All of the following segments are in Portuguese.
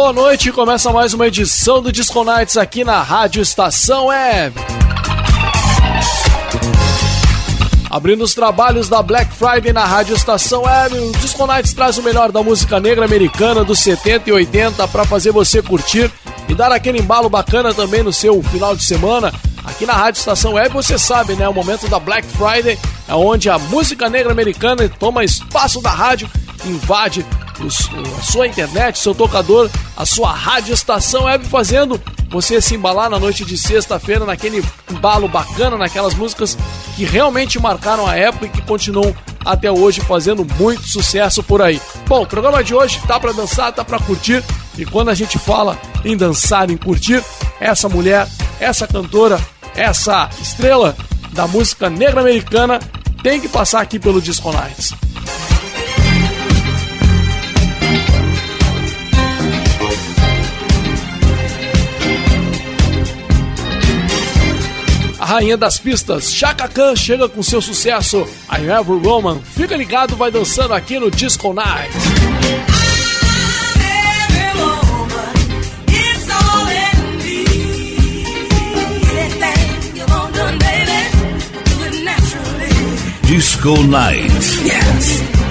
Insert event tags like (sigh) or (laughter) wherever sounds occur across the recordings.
Boa noite. Começa mais uma edição do Disco Nights aqui na Rádio Estação Web. Abrindo os trabalhos da Black Friday na Rádio Estação Web, o Disco Nights traz o melhor da música negra americana dos 70 e 80 para fazer você curtir e dar aquele embalo bacana também no seu final de semana. Aqui na Rádio Estação Web, você sabe, né? O momento da Black Friday é onde a música negra americana toma espaço da rádio, invade a sua internet, seu tocador, a sua rádio estação web fazendo você se embalar na noite de sexta-feira naquele embalo bacana, naquelas músicas que realmente marcaram a época e que continuam até hoje fazendo muito sucesso por aí. Bom, o programa de hoje tá para dançar, tá para curtir e quando a gente fala em dançar, em curtir, essa mulher, essa cantora, essa estrela da música negra americana tem que passar aqui pelo Disco Nights. Rainha das pistas, Chaka Khan chega com seu sucesso I Ever Roman. Fica ligado, vai dançando aqui no Disco Night. Disco Night. Yes.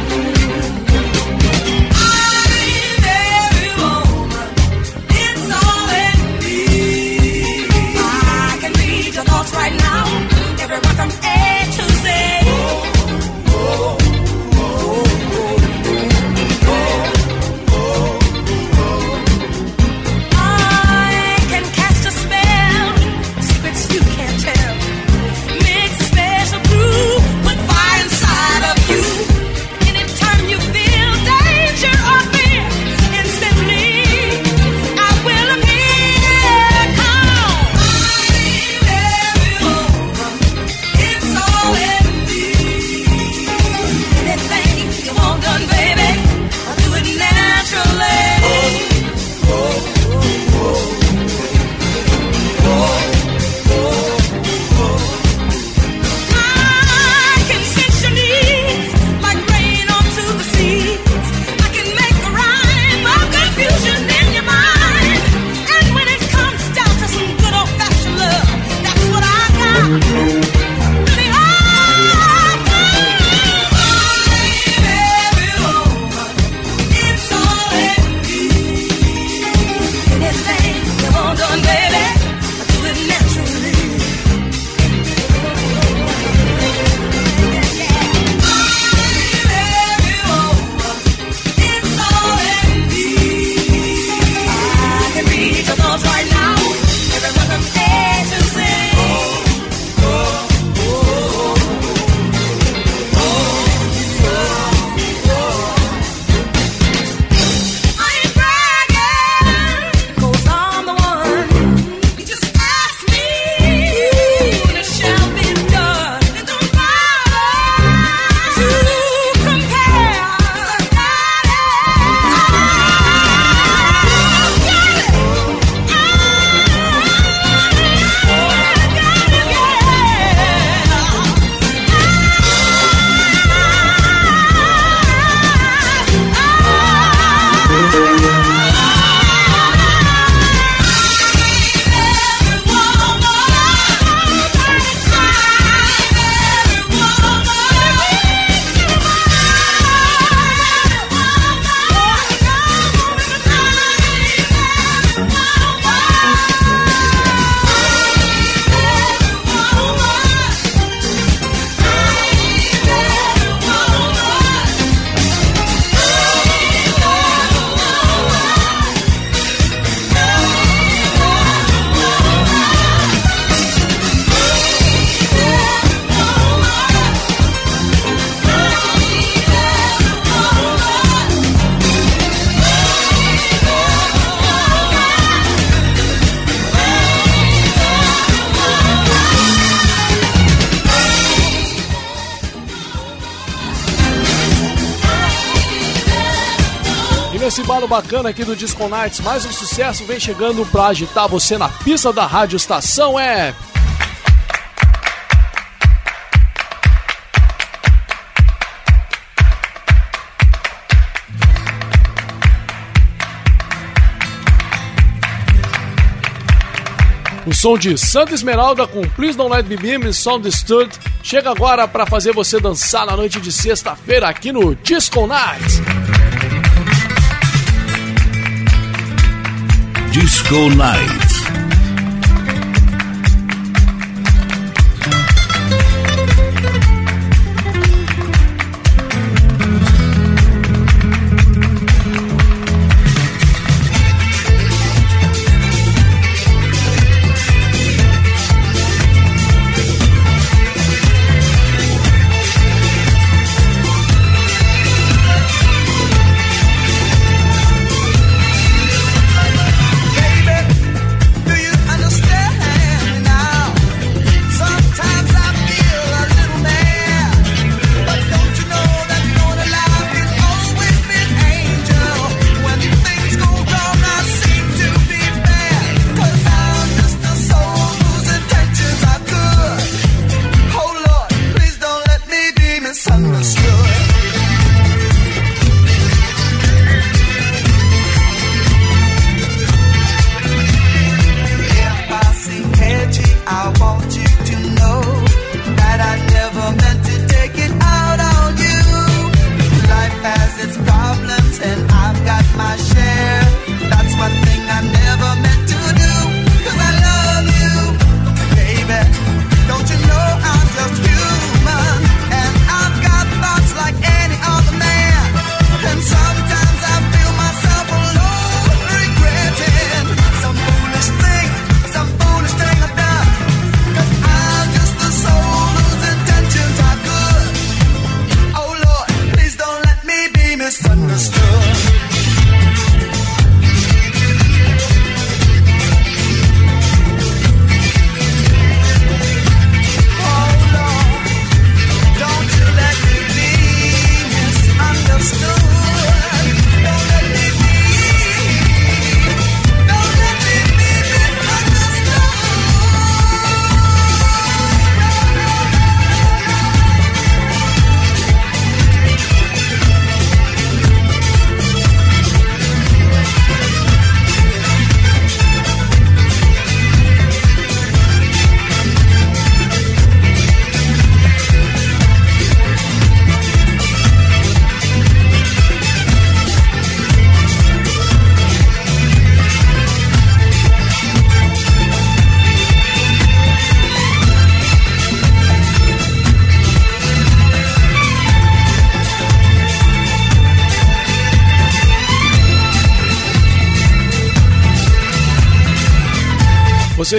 Bacana aqui do Disco Nights, mais um sucesso vem chegando pra agitar você na pista da Rádio Estação é O som de Santa Esmeralda com Please Don't Let Me Be Misunderstood. Chega agora para fazer você dançar na noite de sexta-feira aqui no Disco Night. Disco Night.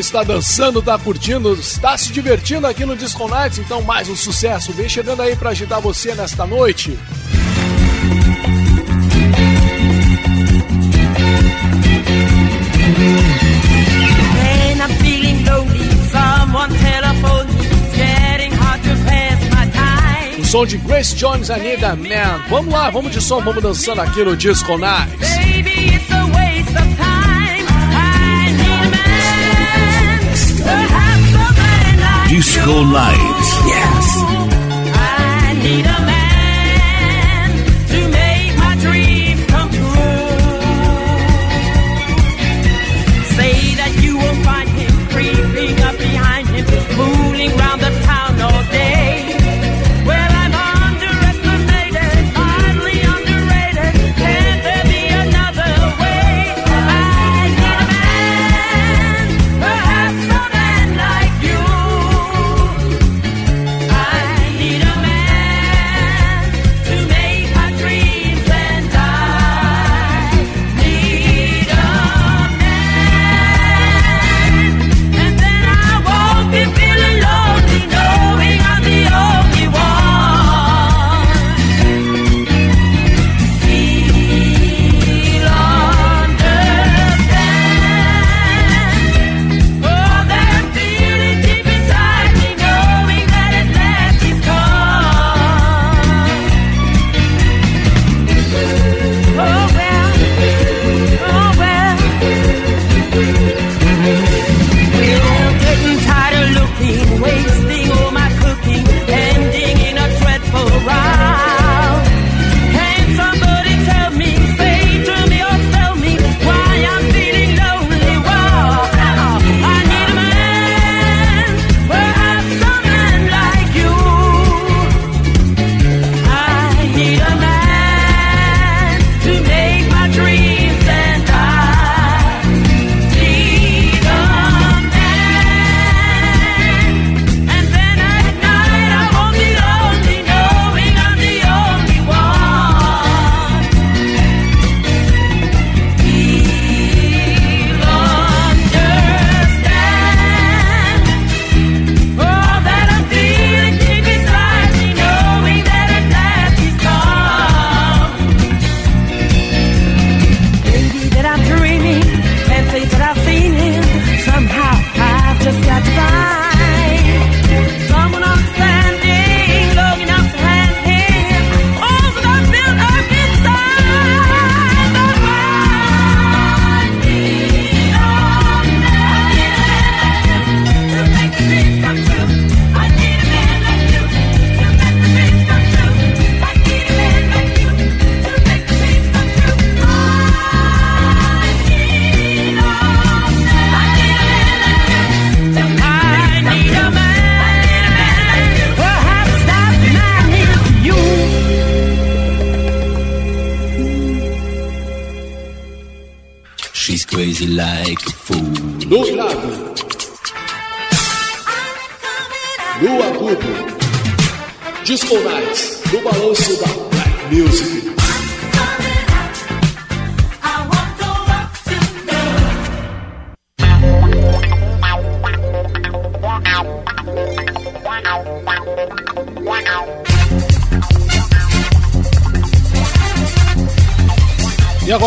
Está dançando, está curtindo, está se divertindo aqui no Disco Nights, então mais um sucesso. Vem chegando aí para agitar você nesta noite. O som de Grace Jones, Anita Man. Vamos lá, vamos de som, vamos dançando aqui no Disco Nights. Disco Night. Yes.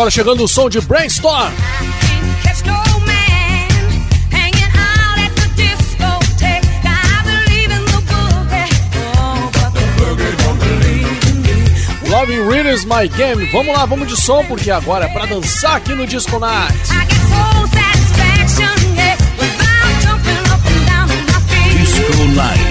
Agora chegando o som de Brainstorm. Loving Readers My Game. Vamos lá, vamos de som, porque agora é pra dançar aqui no Disco Night. Disco Night.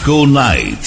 Disco Night.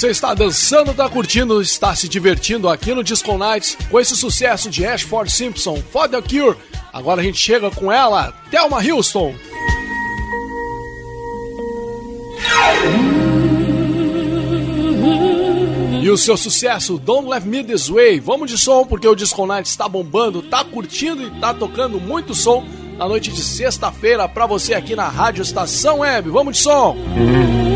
Você está dançando, está curtindo, está se divertindo aqui no Disco Nights com esse sucesso de Ashford Simpson, For the Cure, Agora a gente chega com ela, Thelma Houston. E o seu sucesso, Don't Let Me This Way. Vamos de som, porque o Disco Night está bombando, tá curtindo e tá tocando muito som na noite de sexta-feira para você aqui na Rádio Estação Web. Vamos de som! Disco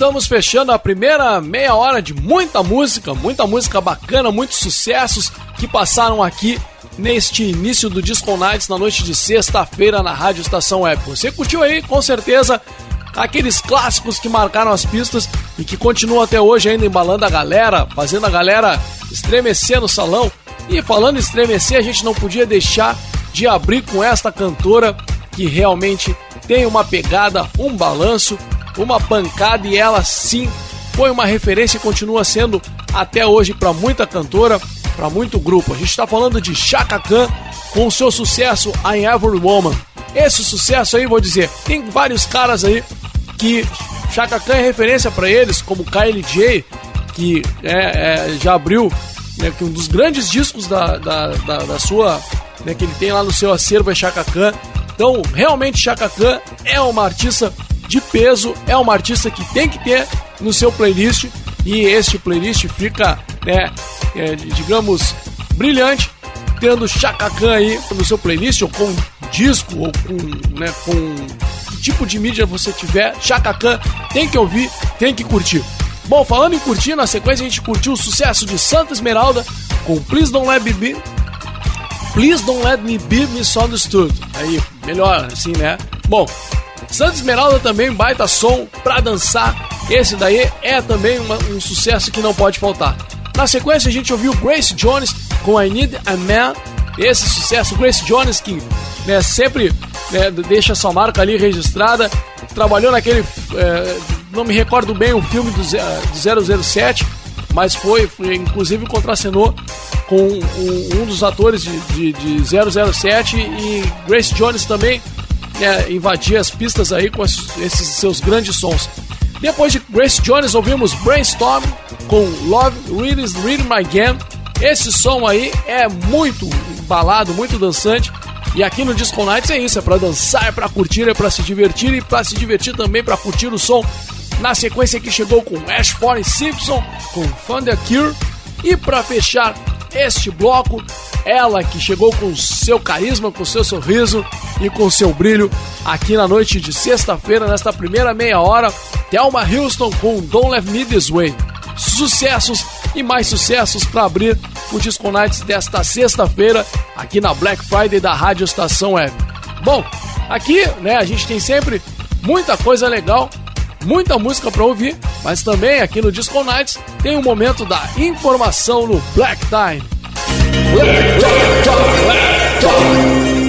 estamos fechando a primeira meia hora de muita música, muita música bacana, muitos sucessos que passaram aqui neste início do Disco Nights na noite de sexta-feira na Rádio Estação Web. Você curtiu aí, com certeza, aqueles clássicos que marcaram as pistas e que continuam até hoje ainda embalando a galera, fazendo a galera estremecer no salão. E falando em estremecer, a gente não podia deixar de abrir com esta cantora que realmente tem uma pegada, um balanço, uma pancada e ela sim foi uma referência e continua sendo até hoje para muita cantora, para muito grupo. A gente está falando de Chaka Khan com o seu sucesso I'm Every Woman. Esse sucesso aí, vou dizer, tem vários caras aí que Chaka Khan é referência para eles, como Kylie J, que é, é, já abriu né, que um dos grandes discos da, da, da, da sua, né, que ele tem lá no seu acervo é Chaka Khan. Então, realmente, Chaka Khan é uma artista de peso, é uma artista que tem que ter no seu playlist e este playlist fica, né, é, digamos, brilhante tendo Chaka Khan aí no seu playlist, ou com disco, ou com, né, com que tipo de mídia você tiver, Chaka Khan tem que ouvir, tem que curtir. Bom, falando em curtir, na sequência a gente curtiu o sucesso de Santa Esmeralda com Please Don't Let Me Be. Please Don't Let Me Be Misunderstood. Aí, melhor assim, né? Bom, Santa Esmeralda também, baita som pra dançar. Esse daí é também uma- um sucesso que não pode faltar. Na sequência a gente ouviu Grace Jones com I Need a Man. Esse sucesso, Grace Jones, que né, sempre né, deixa sua marca ali registrada. Trabalhou naquele. é, não me recordo bem o filme do, ze- do 007, mas foi, foi inclusive contracenou com um, um dos atores de, de, de 007 e Grace Jones também né, invadia as pistas aí com esses, seus grandes sons. Depois de Grace Jones ouvimos Brainstorm com Love Really Really My Game. Esse som aí é muito embalado, muito dançante. E aqui no Disco Nights é isso, é pra dançar, é pra curtir, é pra se divertir e pra se divertir também, pra curtir o som. Na sequência que chegou com Ash Simpson, com Thunder Cure. E pra fechar este bloco, ela que chegou com seu carisma, com seu sorriso e com seu brilho aqui na noite de sexta-feira, nesta primeira meia hora, Thelma Houston com Don't Let Me This Way. Sucessos e mais sucessos para abrir o Disco Nights desta sexta-feira aqui na Black Friday da Rádio Estação Web. Bom, aqui, né, a gente tem sempre muita coisa legal, muita música para ouvir, mas também aqui no Disco Nights tem o momento da informação no Black Time. Black Time, Black Time.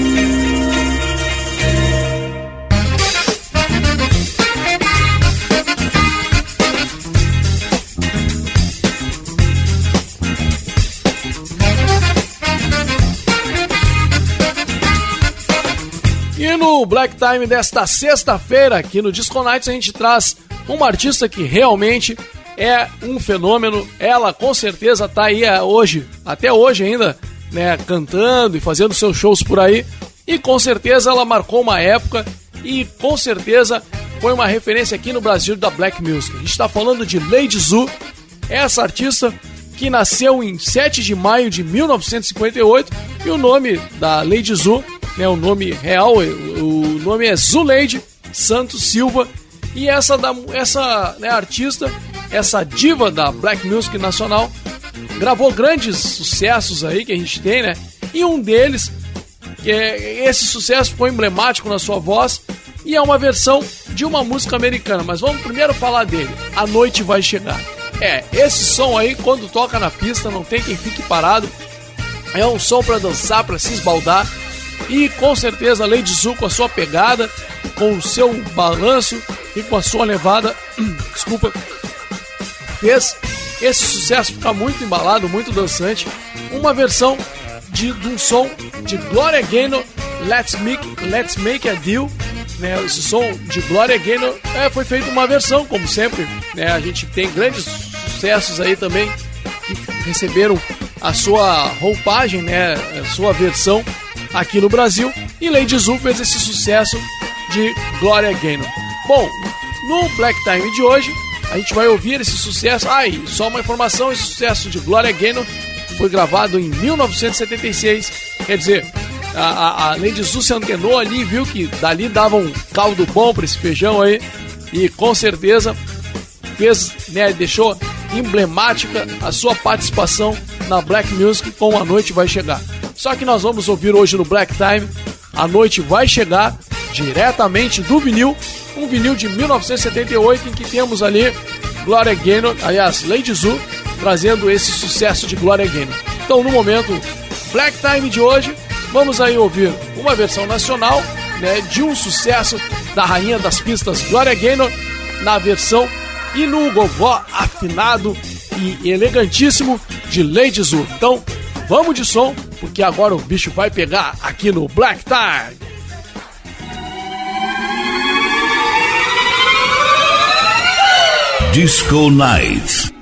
No Black Time desta sexta-feira, aqui no Disco Nights, a gente traz uma artista que realmente é um fenômeno. Ela com certeza tá aí é, hoje, até hoje ainda, né, cantando e fazendo seus shows por aí. E com certeza ela marcou uma época e com certeza foi uma referência aqui no Brasil da Black Music. A gente está falando de Lady Zu, essa artista que nasceu em 7 de maio de 1958 e o nome da Lady Zu, né, o nome real, o nome é Zuleide Santos Silva e essa da essa né, artista, essa diva da Black Music nacional gravou grandes sucessos aí que a gente tem, né? E um deles é, esse sucesso ficou emblemático na sua voz e é uma versão de uma música americana. Mas vamos primeiro falar dele. A noite vai chegar. É, esse som aí quando toca na pista não tem quem fique parado. É um som para dançar, para se esbaldar. E com certeza Lady Zu com a sua pegada, com o seu balanço e com a sua levada, (clears throat) desculpa, fez esse sucesso ficar muito embalado, muito dançante. Uma versão de, de um som de Gloria Gaynor, Let's Make, Let's Make a Deal. Né, esse som de Gloria Gaynor é, foi feito uma versão, como sempre. Né, a gente tem grandes sucessos aí também que receberam a sua roupagem, né, a sua versão aqui no Brasil. E Lady Zu fez esse sucesso de Gloria Gaynor. Bom, no Black Time de hoje, a gente vai ouvir esse sucesso. Ah, e só uma informação: esse sucesso de Gloria Gaynor foi gravado em 1976. Quer dizer, a, a, a Lady Zu se antenou ali, viu que dali dava um caldo bom para esse feijão aí. E com certeza fez, né, deixou emblemática a sua participação na Black Music com A Noite Vai Chegar. Só que nós vamos ouvir hoje no Black Time A Noite Vai Chegar diretamente do vinil, um vinil de 1978 em que temos ali Gloria Gaynor, aliás, Lady Zu, trazendo esse sucesso de Gloria Gaynor. Então, no momento Black Time de hoje, vamos aí ouvir uma versão nacional né, de um sucesso da rainha das pistas Gloria Gaynor na versão e no gogó afinado e elegantíssimo de Lady Zu. Então, vamos de som, porque agora o bicho vai pegar aqui no Black Time. Disco Nights.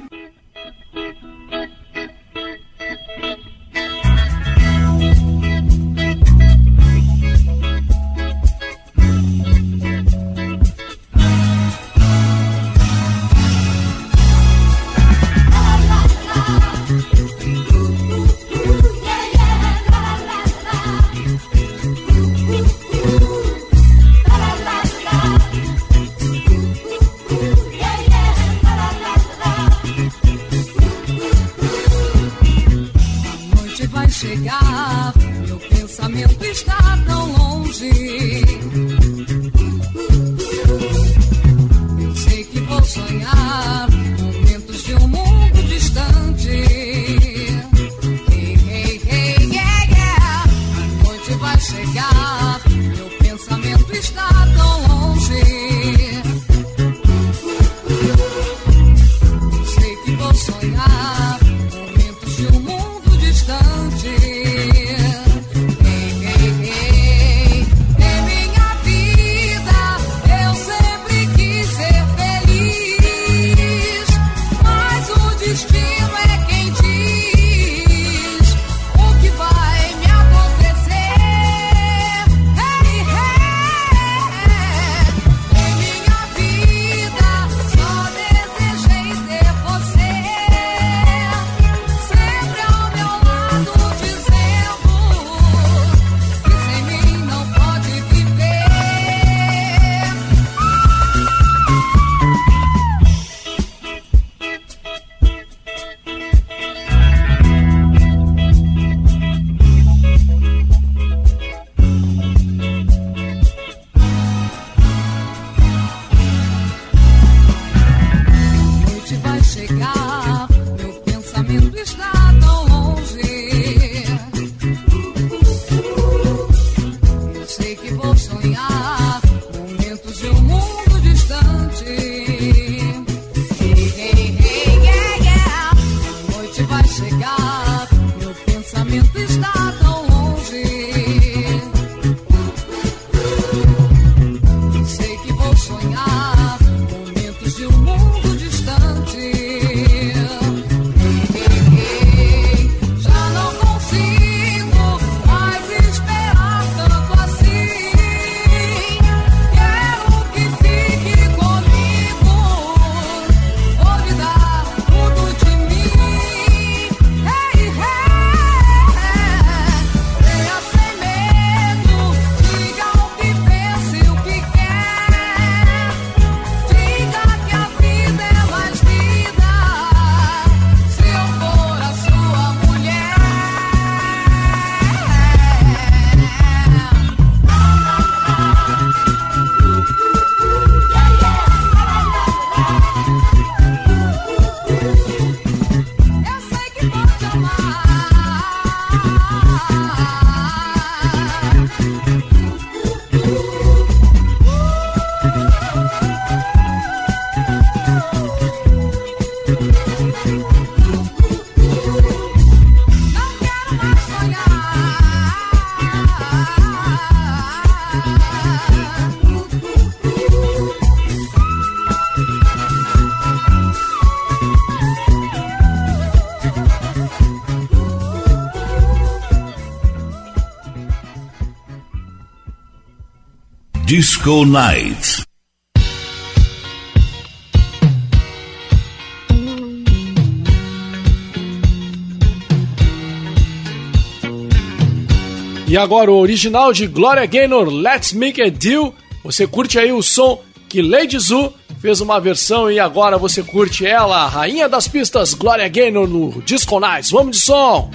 Disco Night. E agora o original de Gloria Gaynor, Let's Make a Deal. Você curte aí o som que Lady Zoo fez uma versão e agora você curte ela, a rainha das pistas, Gloria Gaynor no Disco Nights. Vamos de som!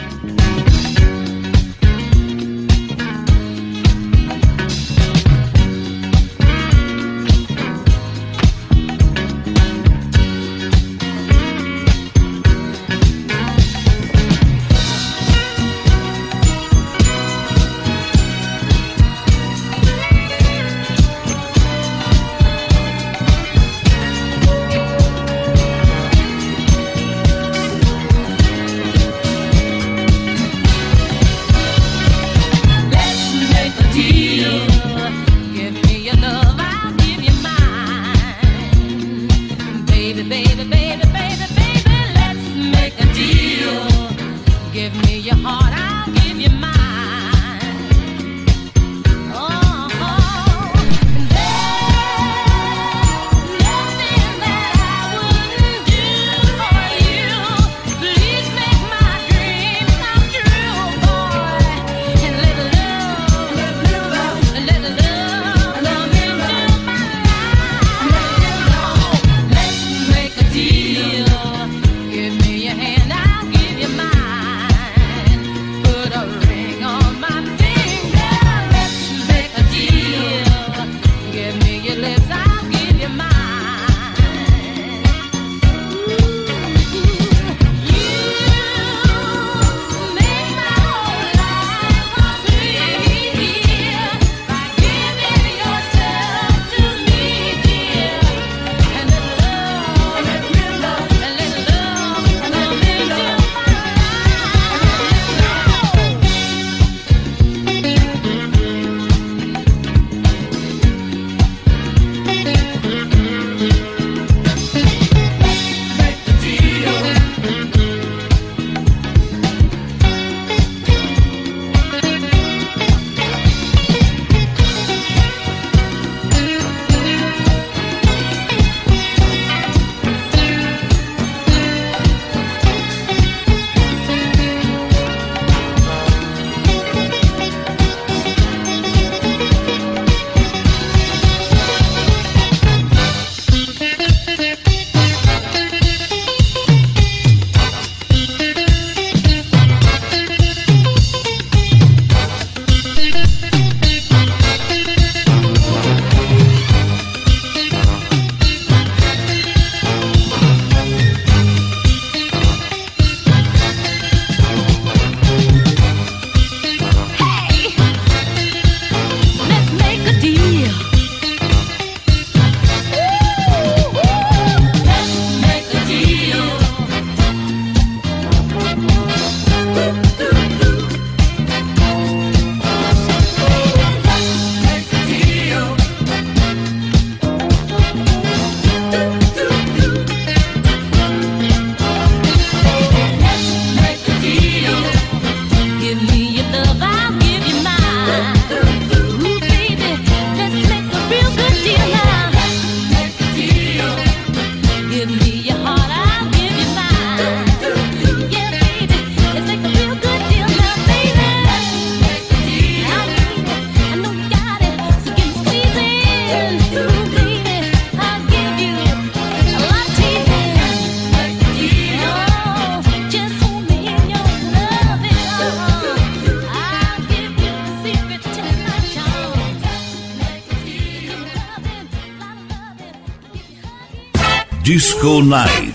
Disco Night.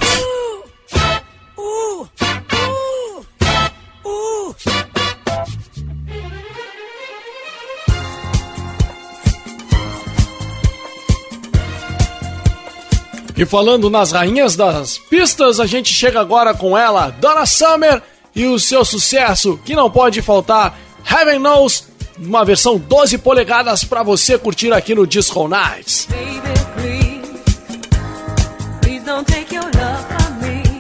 E falando nas rainhas das pistas, a gente chega agora com ela, Donna Summer, e o seu sucesso que não pode faltar, Heaven Knows, uma versão 12 polegadas para você curtir aqui no Disco Nights.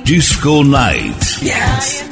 Disco Night. Yes.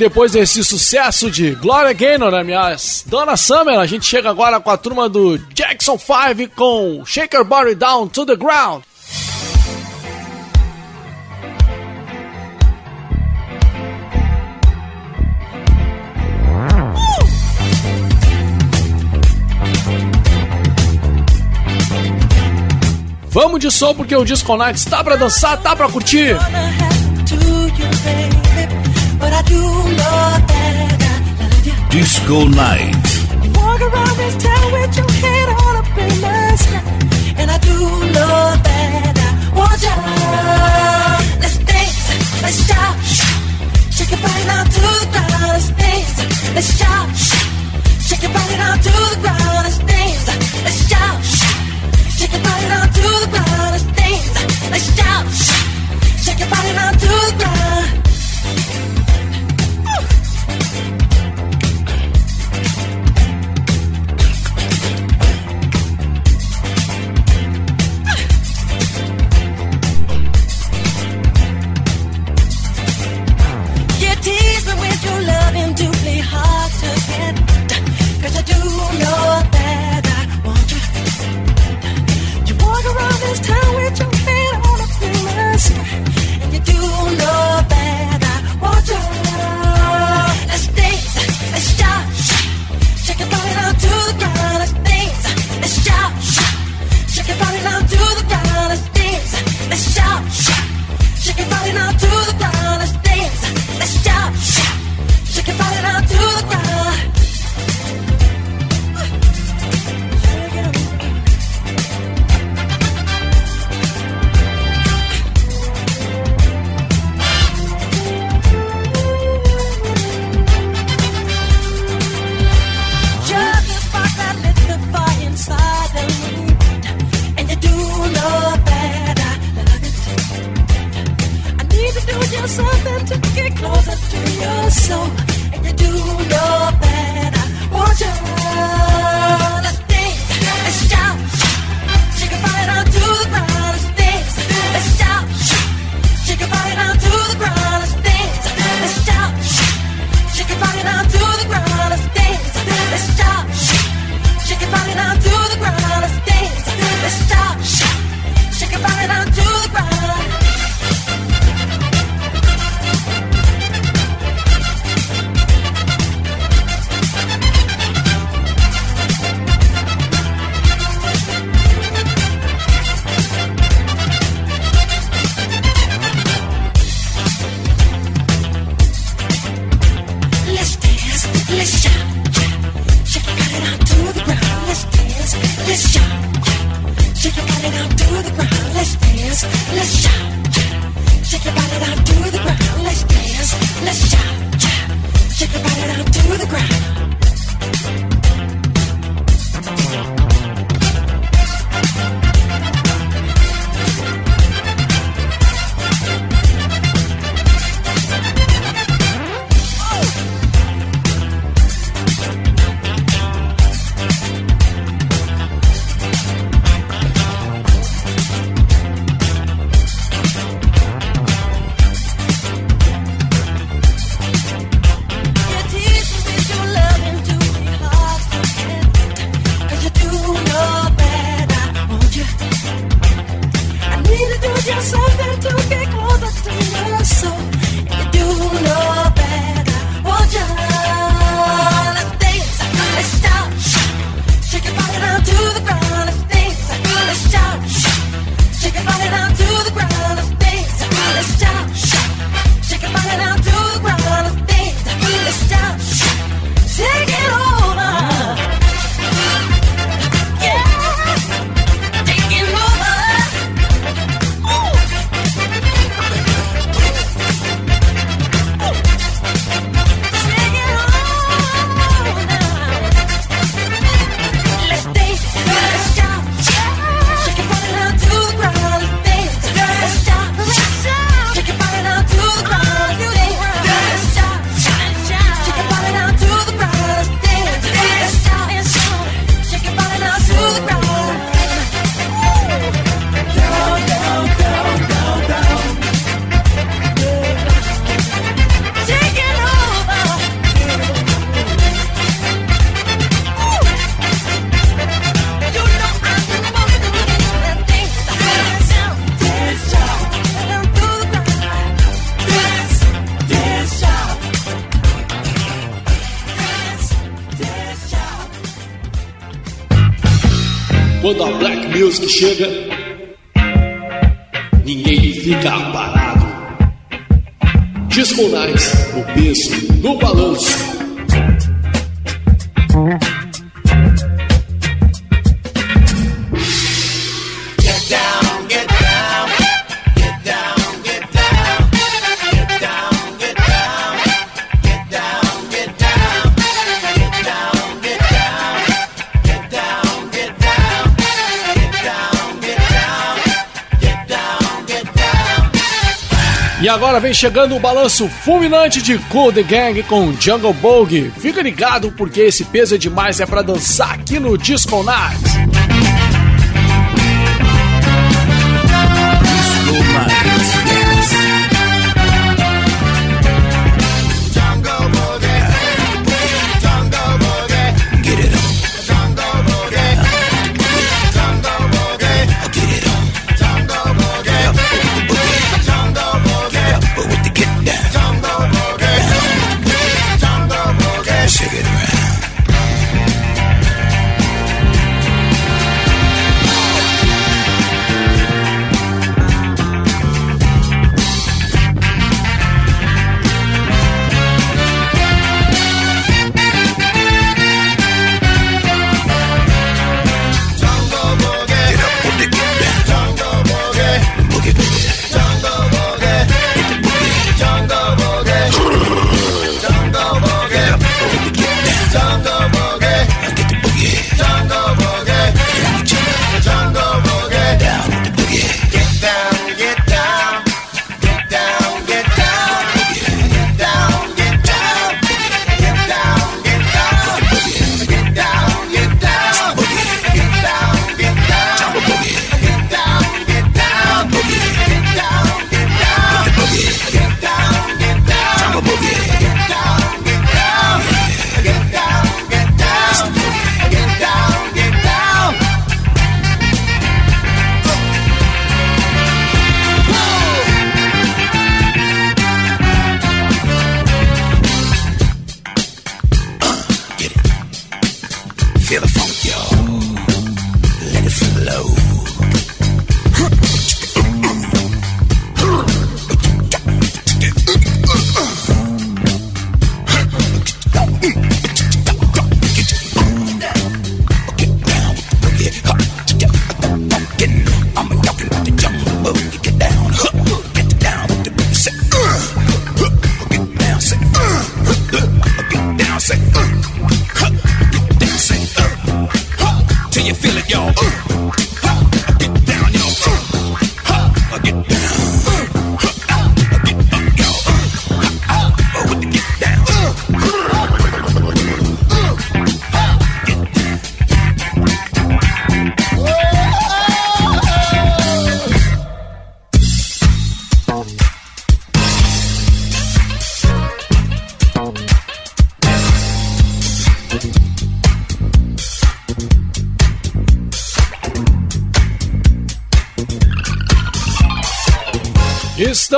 Depois desse sucesso de Gloria Gaynor, né, minha Donna Summer, a gente chega agora com a turma do Jackson 5 com Shake Your Body Down to the Ground. Vamos de som porque o Disco Nights tá pra dançar, tá pra curtir. But I do know that I love. Disco Night. Walk around this town with your head on up in the sky. And I do know that I want you. Let's dance, let's shout. Shake your body down to the ground. Let's dance, let's shout. Shake your body down to the ground. Let's dance, let's shout. Shake your body down to the ground. Let's dance, let's shout. Shake your body down to the ground. Music chega, chegando o balanço fulminante de Cool The Gang com Jungle Bogue. Fica ligado porque esse peso é demais, é pra dançar aqui no Disco Night. Disco Nights.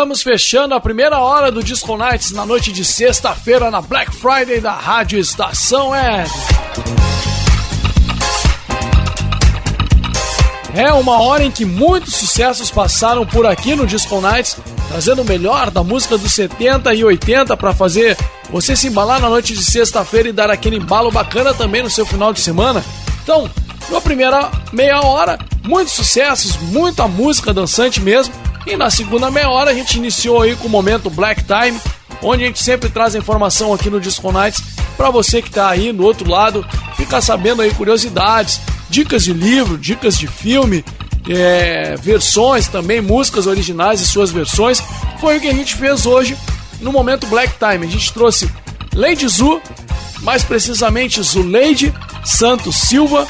Estamos fechando a primeira hora do Disco Nights na noite de sexta-feira na Black Friday da Rádio Estação Web. É uma hora em que muitos sucessos passaram por aqui no Disco Nights, trazendo o melhor da música dos 70 e 80 para fazer você se embalar na noite de sexta-feira e dar aquele embalo bacana também no seu final de semana. Então, na primeira meia hora, muitos sucessos, muita música dançante mesmo. E na segunda meia hora a gente iniciou aí com o momento Black Time, onde a gente sempre traz informação aqui no Disco Nights para você que tá aí do outro lado, ficar sabendo aí curiosidades, dicas de livro, dicas de filme, é, versões também, músicas originais e suas versões. Foi o que a gente fez hoje no momento Black Time. A gente trouxe Lady Zu, mais precisamente Zuleide Santos Silva,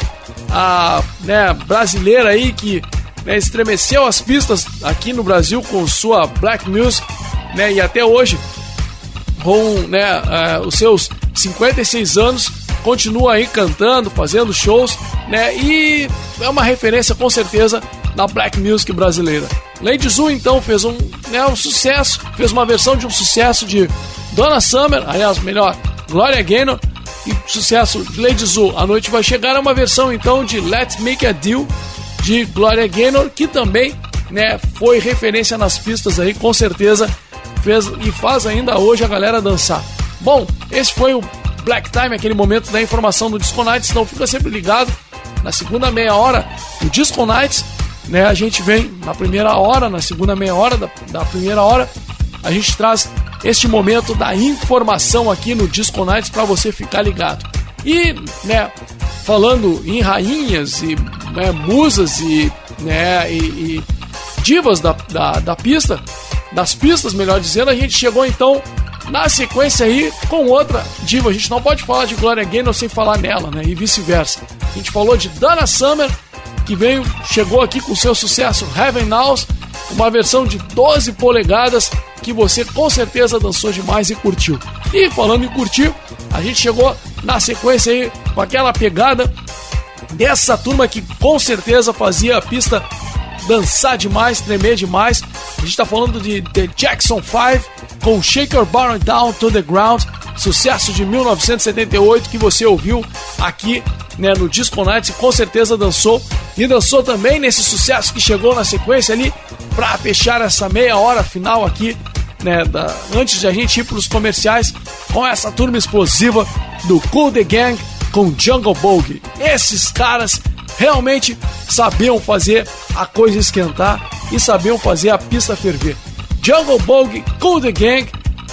a né, brasileira aí que né, estremeceu as pistas aqui no Brasil com sua Black Music, né, e até hoje, com né, eh, os seus 56 anos, continua aí cantando, fazendo shows, né, e é uma referência com certeza na Black Music brasileira. Lady Zu então fez um, né, um sucesso, fez uma versão de um sucesso de Donna Summer, aliás, melhor, Gloria Gaynor, e sucesso de Lady Zu, A Noite Vai Chegar é uma versão então de Let's Make a Deal de Gloria Gaynor, que também né, foi referência nas pistas aí, com certeza fez e faz ainda hoje a galera dançar. Bom, esse foi o Black Time, aquele momento da informação do Disco Nights, então fica sempre ligado. Na segunda meia hora do Disco Nights, né, a gente vem na primeira hora, na segunda meia hora da, da primeira hora, a gente traz este momento da informação aqui no Disco Nights para você ficar ligado. E, né, falando em rainhas e né, musas e, né, e, e divas da, da, da pista, das pistas, melhor dizendo, a gente chegou então na sequência aí com outra diva. A gente não pode falar de Gloria Gaynor sem falar nela, né? E vice-versa. A gente falou de Dana Summer, que veio, chegou aqui com seu sucesso Heaven Knows, uma versão de 12 polegadas que você com certeza dançou demais e curtiu. E falando em curtir, a gente chegou na sequência aí com aquela pegada dessa turma que com certeza fazia a pista dançar demais, tremer demais. A gente tá falando de The Jackson 5 com Shake Your Bottom Down to the Ground, sucesso de 1978 que você ouviu aqui né, no Disco Nights e com certeza dançou. E dançou também nesse sucesso que chegou na sequência ali para fechar essa meia hora final aqui, né, da, antes de a gente ir para os comerciais com essa turma explosiva do Cool The Gang com Jungle Bogie. Esses caras realmente sabiam fazer a coisa esquentar e sabiam fazer a pista ferver. Jungle Bogie, Cool The Gang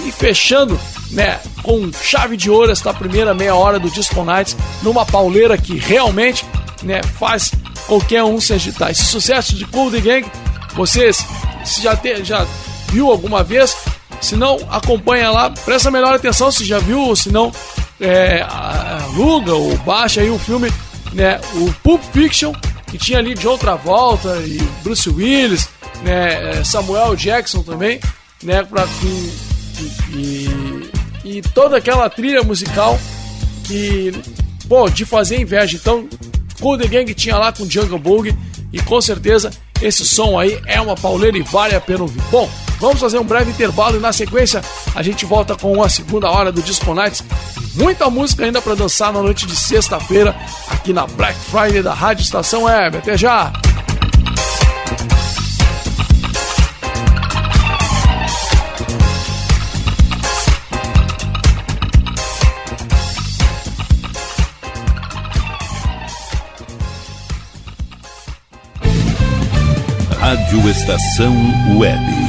e fechando, né, com chave de ouro esta primeira meia hora do Disco Nights numa pauleira que realmente, né, faz qualquer um se agitar. Esse sucesso de Cool The Gang, vocês se já te, já viu alguma vez? Se não, acompanha lá, presta melhor atenção se já viu ou se não, é, aluga ou baixa aí o filme, né, o Pulp Fiction, que tinha ali John Travolta e Bruce Willis, né, Samuel Jackson também, né, pra, e, e, e toda aquela trilha musical que, pô, de fazer inveja. Então, Cool The Gang tinha lá com Jungle Boogie e com certeza esse som aí é uma pauleira e vale a pena ouvir. Bom, vamos fazer um breve intervalo e na sequência a gente volta com a segunda hora do Disco Nights. Muita música ainda para dançar na noite de sexta-feira aqui na Black Friday da Rádio Estação Web. Até já! Rádio Estação Web.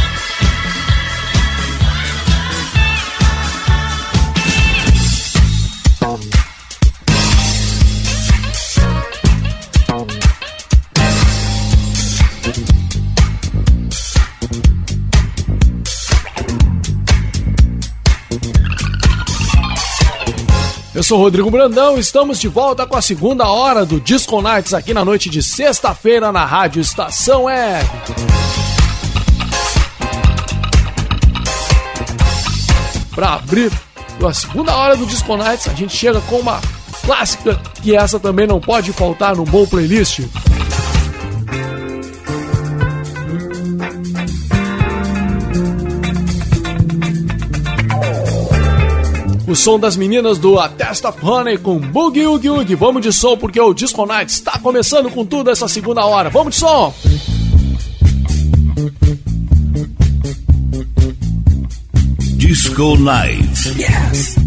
Eu sou Rodrigo Brandão, estamos de volta com a segunda hora do Disco Nights aqui na noite de sexta-feira na Rádio Estação Web. Para abrir a segunda hora do Disco Nights, a gente chega com uma clássica que essa também não pode faltar num bom playlist. O som das meninas do A Test of Honey com Boogie Oogie Oogie. Vamos de som porque o Disco Night está começando com tudo essa segunda hora. Vamos de som! Disco Night. Yes.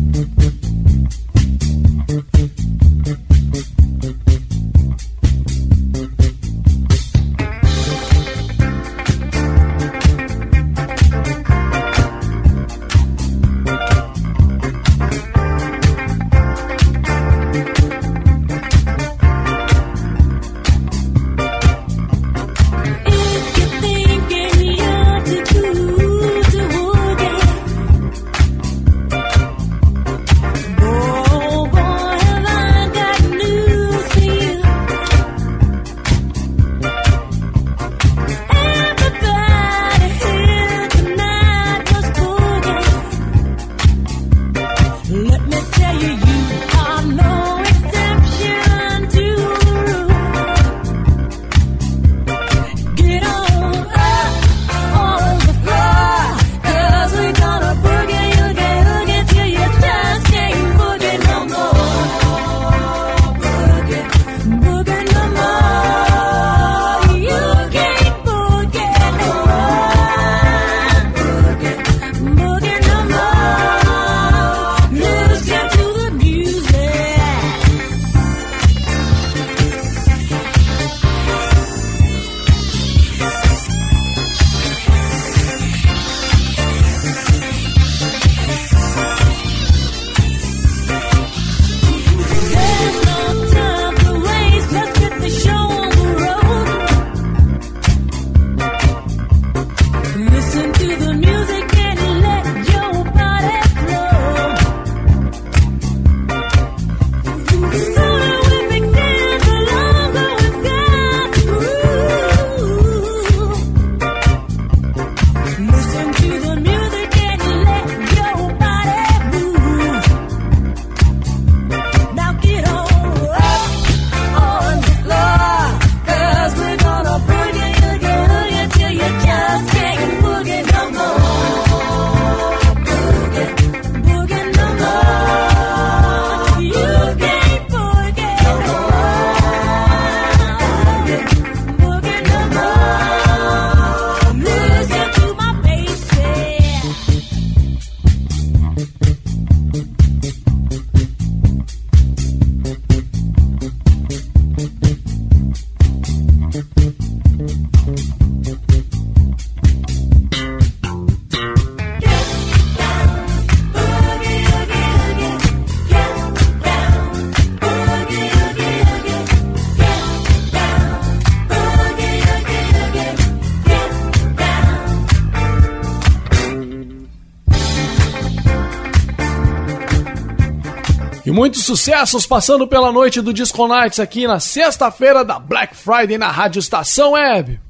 Muitos sucessos passando pela noite do Disco Nights aqui na sexta-feira da Black Friday na Rádio Estação Web.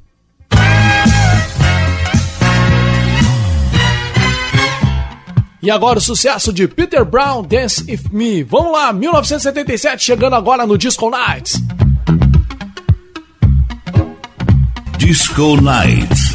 E agora o sucesso de Peter Brown, Dance With Me. Vamos lá, 1977, chegando agora no Disco Nights. Disco Nights.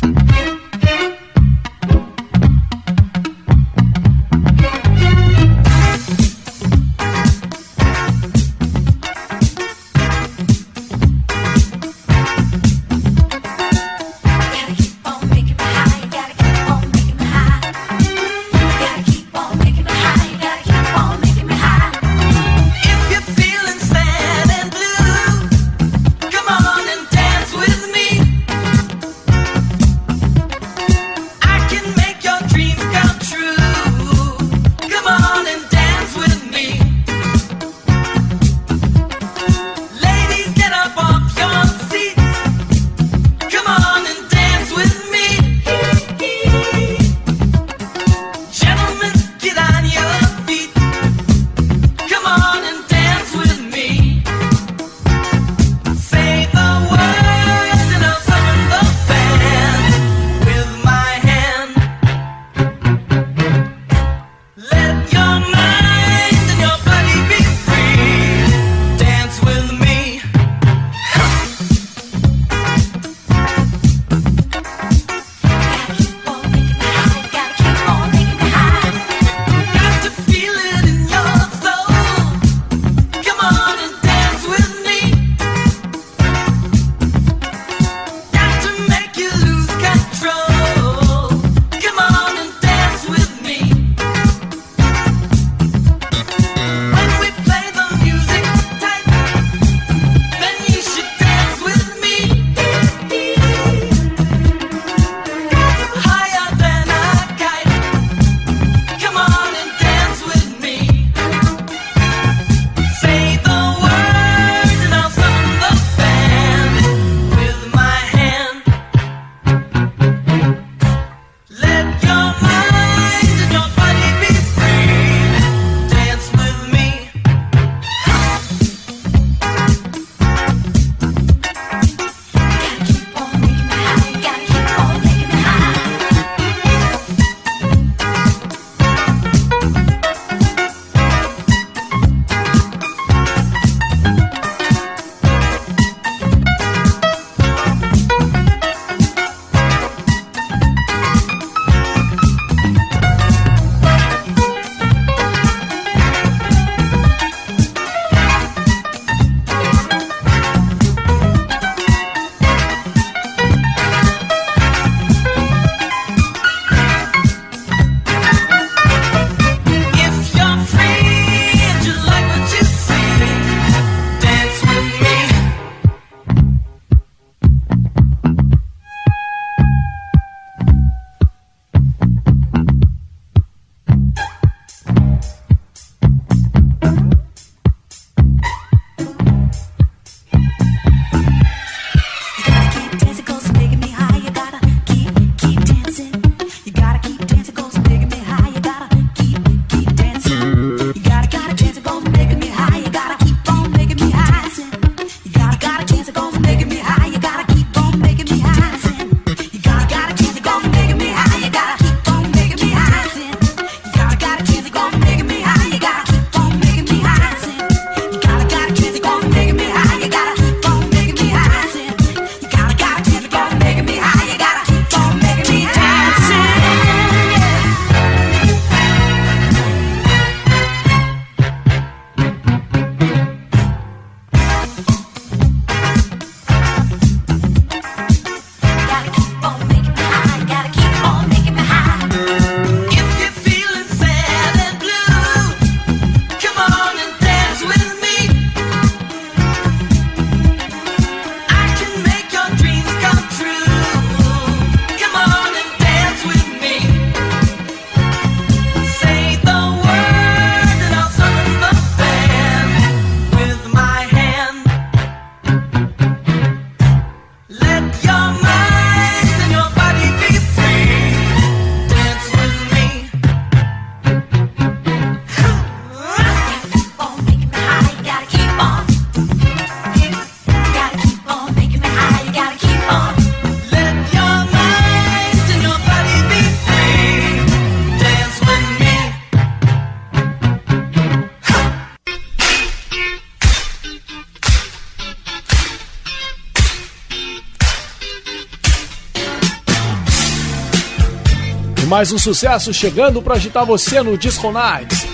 Mais um sucesso chegando para agitar você no Disco Nights.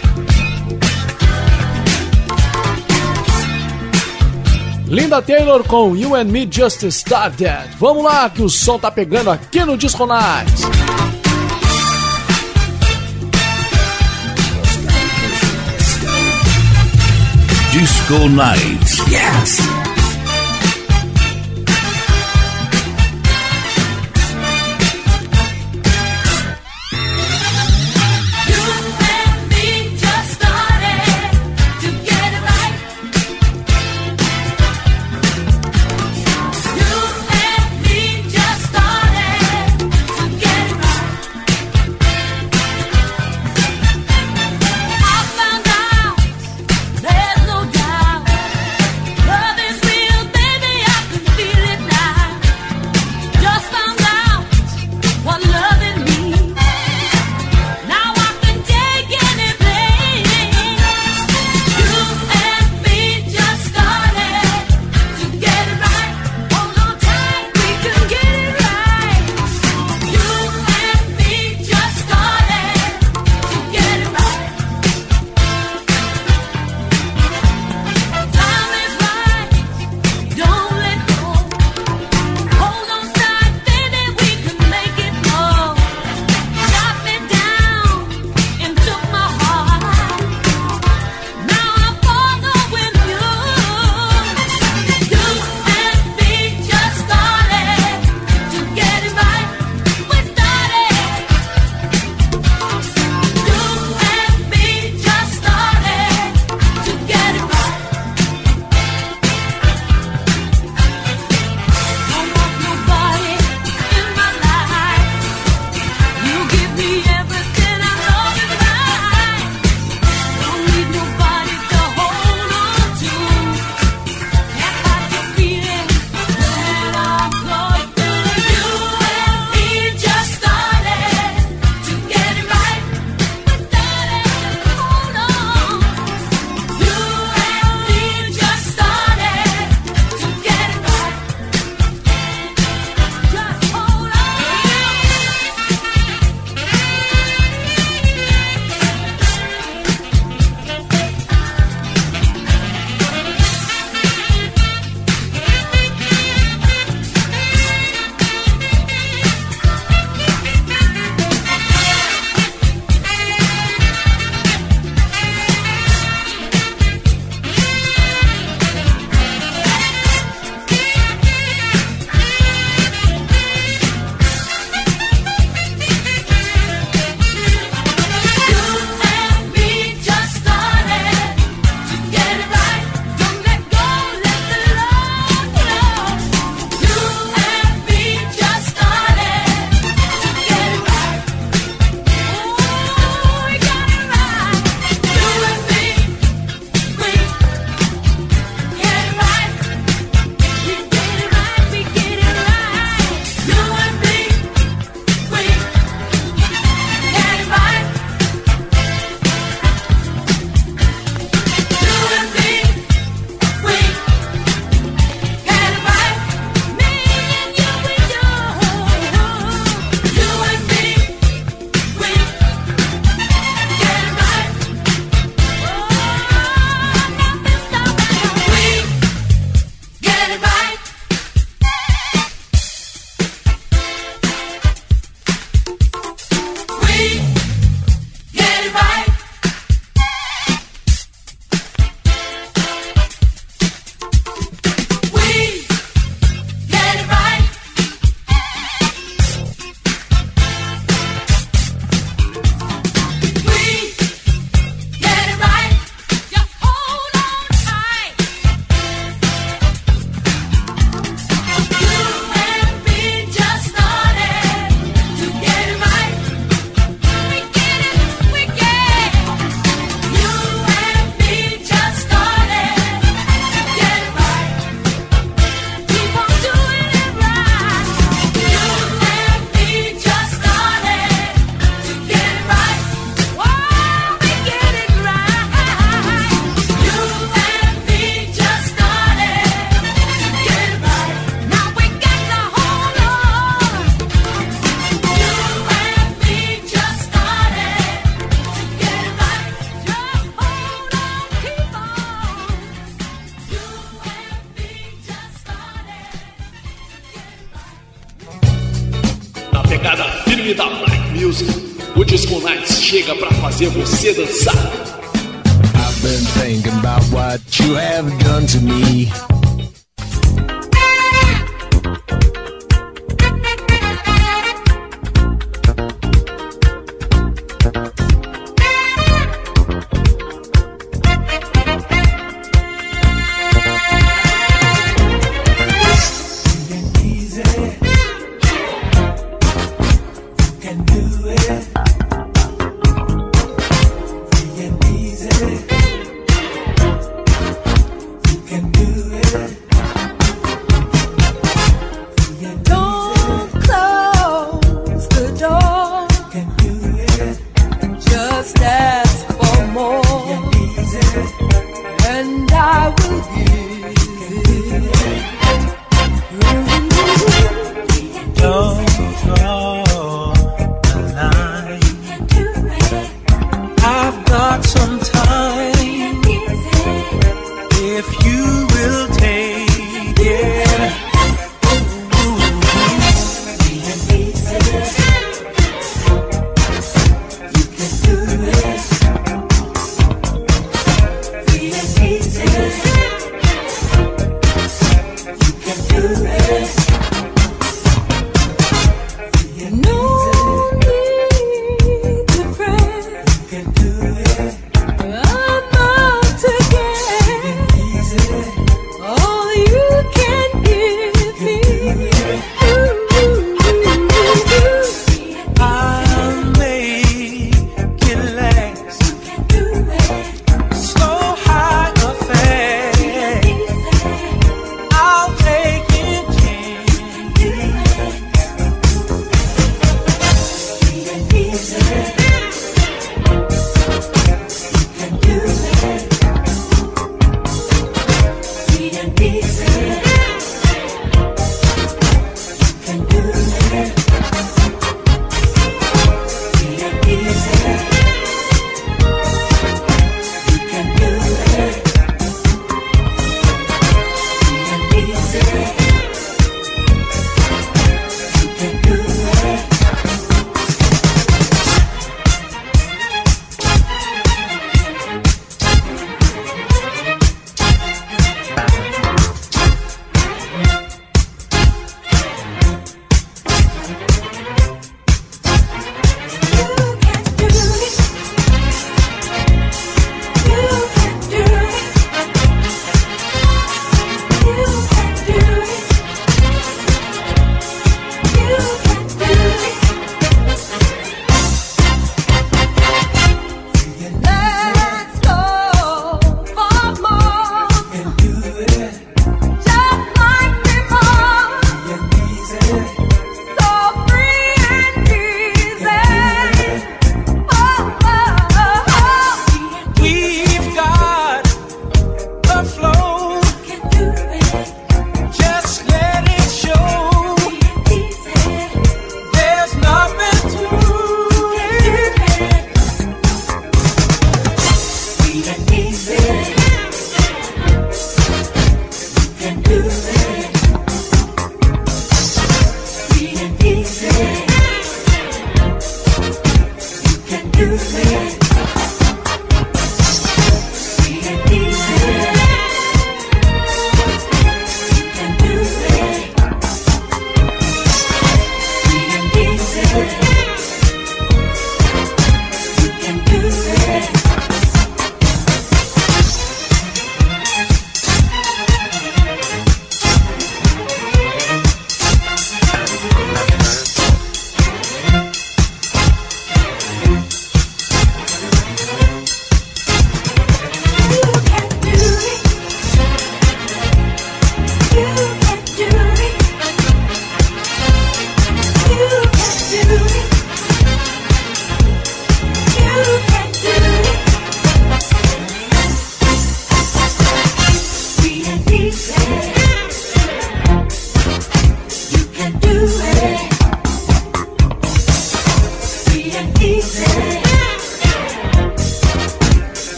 Linda Taylor com You and Me Just Started. Vamos lá que o som tá pegando aqui no Disco Nights. Disco Nights. Yes.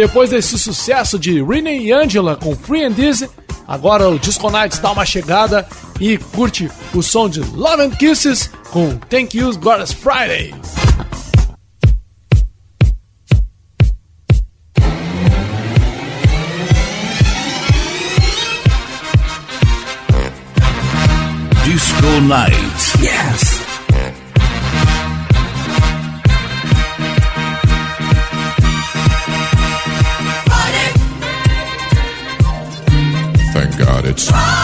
Depois desse sucesso de Renee e Angela com Free and Easy, agora o Disco Nights dá uma chegada e curte o som de Love and Kisses com Thank You Glorious Friday. Disco Nights. Yes. It's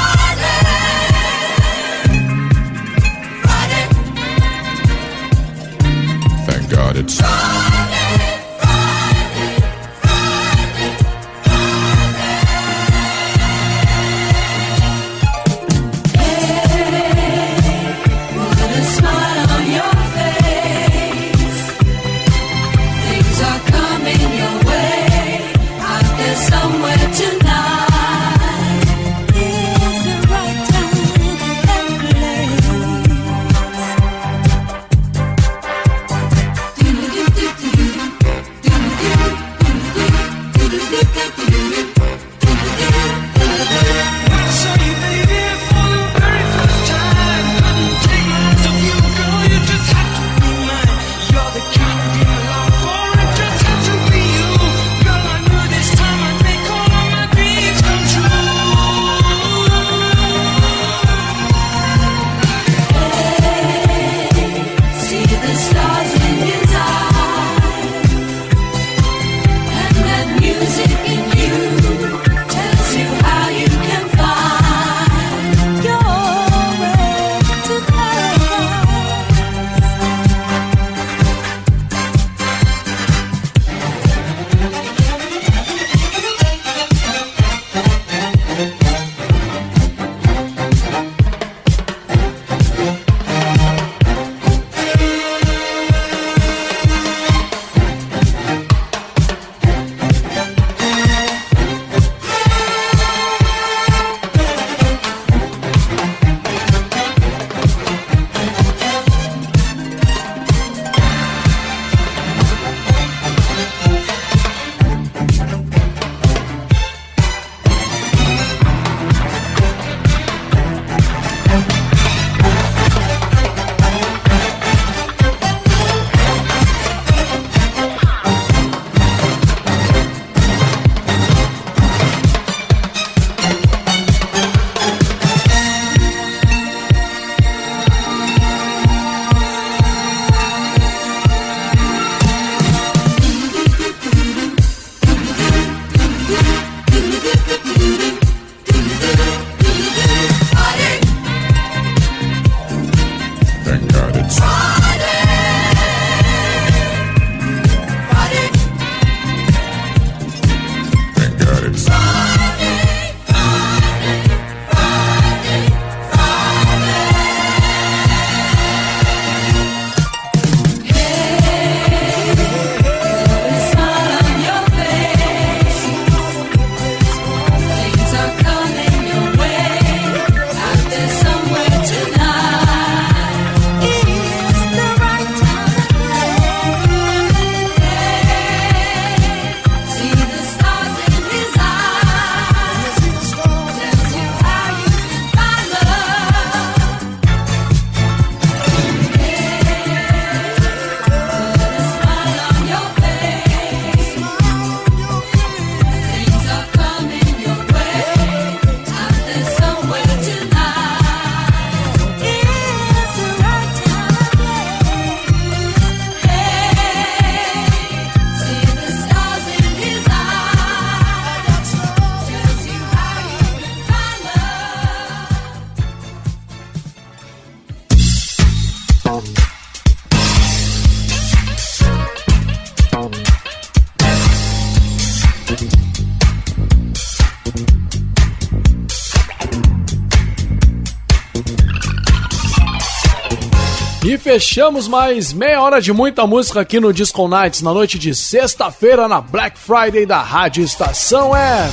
fechamos mais meia hora de muita música aqui no Disco Nights, na noite de sexta-feira, na Black Friday da Rádio Estação é.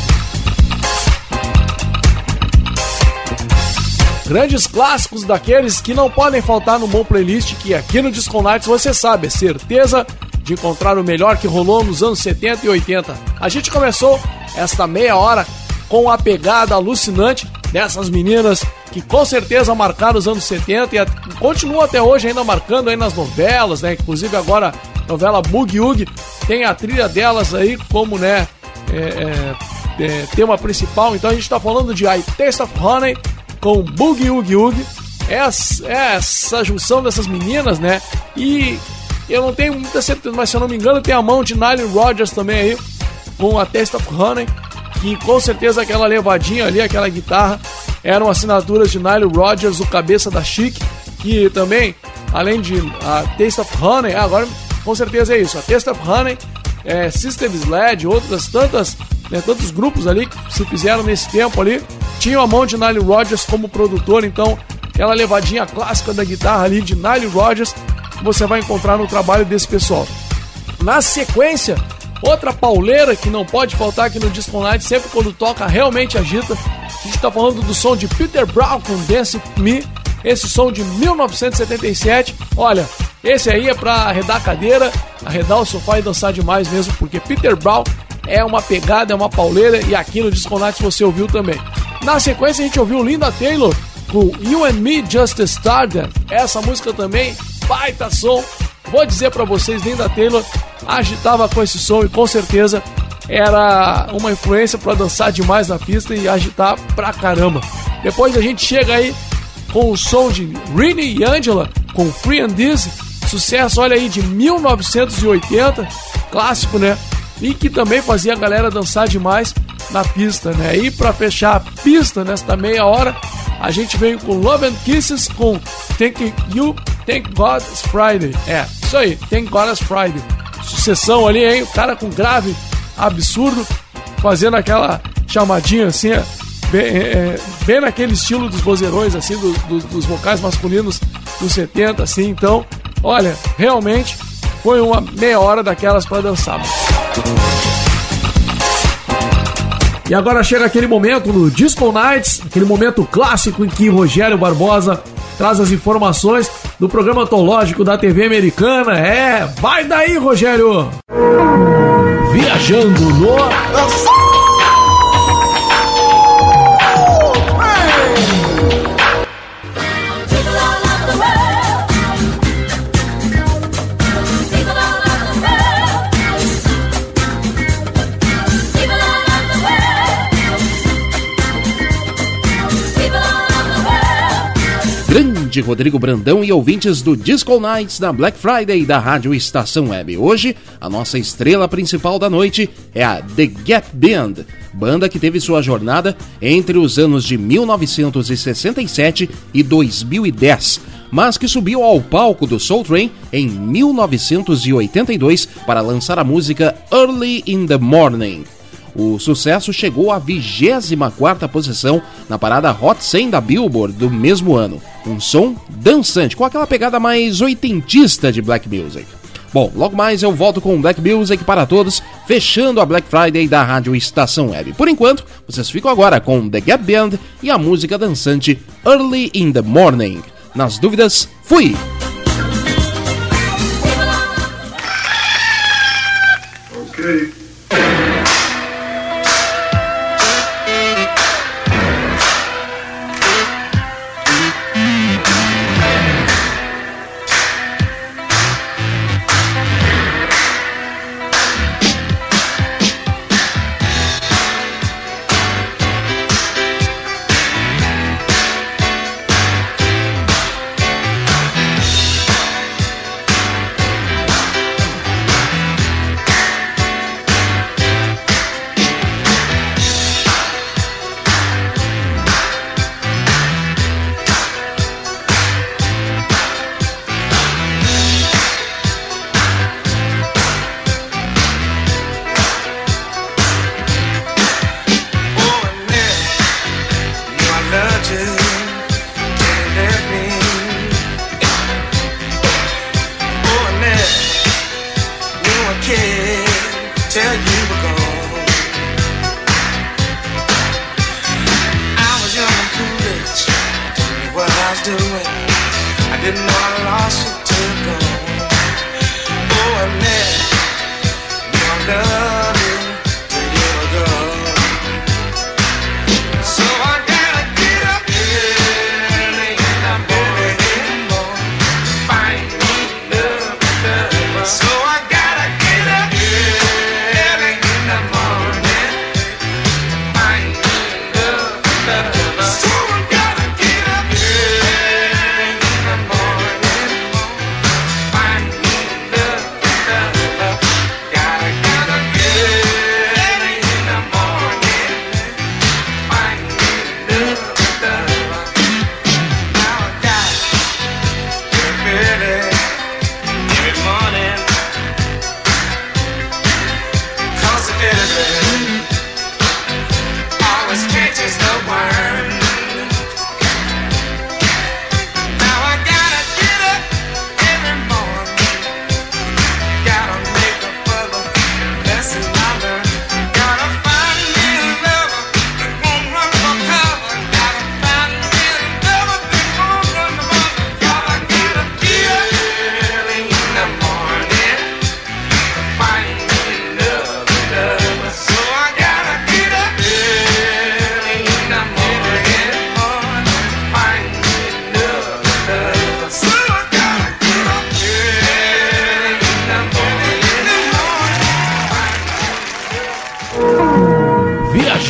Grandes clássicos daqueles que não podem faltar no bom playlist, que aqui no Disco Nights você sabe, é certeza de encontrar o melhor que rolou nos anos 70 e 80. A gente começou esta meia hora com a pegada alucinante dessas meninas que com certeza marcaram os anos 70 e continuam até hoje ainda marcando aí nas novelas, né? Inclusive agora a novela Boogie Woogie tem a trilha delas aí como, né, é, é, é, tema principal. Então a gente tá falando de I Taste of Honey com Boogie Woogie Woogie. Essa, essa junção dessas meninas, né? E eu não tenho muita certeza, mas se eu não me engano, tem a mão de Nile Rodgers também aí, com a Taste of Honey, que com certeza aquela levadinha ali, aquela guitarra, eram assinaturas de Nile Rodgers, o cabeça da Chic, que também, além de a Taste of Honey, agora com certeza é isso, a Taste of Honey, é, System Sled, outras tantas, né, tantos grupos ali que se fizeram nesse tempo ali, tinham a mão de Nile Rodgers como produtor, então aquela levadinha clássica da guitarra ali de Nile Rodgers, você vai encontrar no trabalho desse pessoal. Na sequência, outra pauleira que não pode faltar aqui no Disco Night, sempre quando toca realmente agita. A gente tá falando do som de Peter Brown com Dance Me, esse som de 1977. Olha, esse aí é pra arredar a cadeira, arredar o sofá e dançar demais mesmo, porque Peter Brown é uma pegada, é uma pauleira e aqui no Disco Night você ouviu também. Na sequência a gente ouviu Linda Taylor com You and Me Just Started. Essa música também, baita som. Vou dizer pra vocês, Linda Taylor agitava com esse som e com certeza era uma influência pra dançar demais na pista e agitar pra caramba. Depois a gente chega aí com o som de Rini e Angela com Free and Dizzy, sucesso, olha aí, de 1980, clássico, né? E que também fazia a galera dançar demais na pista, né? E pra fechar a pista nesta meia hora, a gente veio com Love and Kisses com Thank You, Thank God It's Friday. É, isso aí, Thank God It's Friday. Sucessão ali, hein? O cara com grave absurdo, fazendo aquela chamadinha assim, é, bem, é, é, bem naquele estilo dos vozeirões, assim, do- do- dos vocais masculinos dos 70, assim. Então, olha, realmente foi uma meia hora daquelas pra dançar. E agora chega aquele momento no Disco Nights, aquele momento clássico em que Rogério Barbosa traz as informações do programa antológico da TV americana. É, vai daí, Rogério! Viajando no. Grande Rodrigo Brandão e ouvintes do Disco Nights da Black Friday da Rádio Estação Web. Hoje, a nossa estrela principal da noite é a The Get Band, banda que teve sua jornada entre os anos de 1967 e 2010, mas que subiu ao palco do Soul Train em 1982 para lançar a música Early in the Morning. O sucesso chegou à 24ª posição na parada Hot 100 da Billboard do mesmo ano. Um som dançante, com aquela pegada mais oitentista de black music. Bom, logo mais eu volto com Black Music para todos, fechando a Black Friday da Rádio Estação Web. Por enquanto, vocês ficam agora com The Gap Band e a música dançante Early in the Morning. Nas dúvidas, fui! Okay.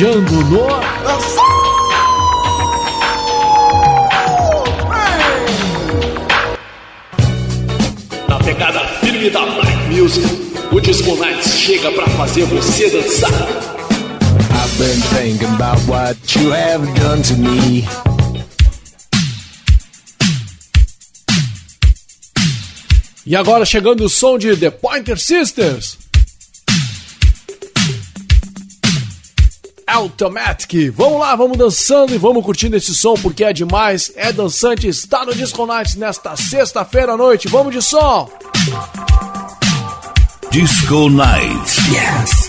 viajando no. Na pegada firme da Black Music, o Disco Nights chega pra fazer você dançar. I've been thinking about what you have done to me. E agora chegando o som de The Pointer Sisters. Automatic. Vamos lá, vamos dançando e vamos curtindo esse som porque é demais, é dançante, está no Disco Nights nesta sexta-feira à noite. Vamos de som! Disco Nights. Yes.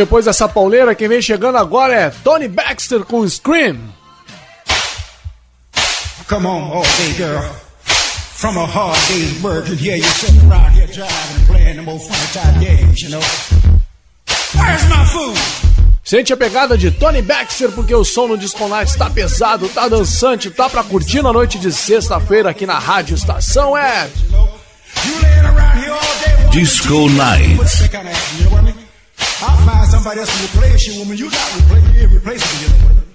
Depois dessa pauleira, quem vem chegando agora é Tony Baxter com Scream. Come on, all day girl. From a hard day's work, and here you sitting around here driving and playing them old funny type games, you know. Where's my food? Sente a pegada de Tony Baxter, porque o som no Disco Night tá pesado, tá dançante, tá pra curtir na noite de sexta-feira aqui na Rádio Estação é. Disco Nights. That kind of action, you know what I mean? I'll find somebody else to replace you, woman. You not replace irreplaceable, you know what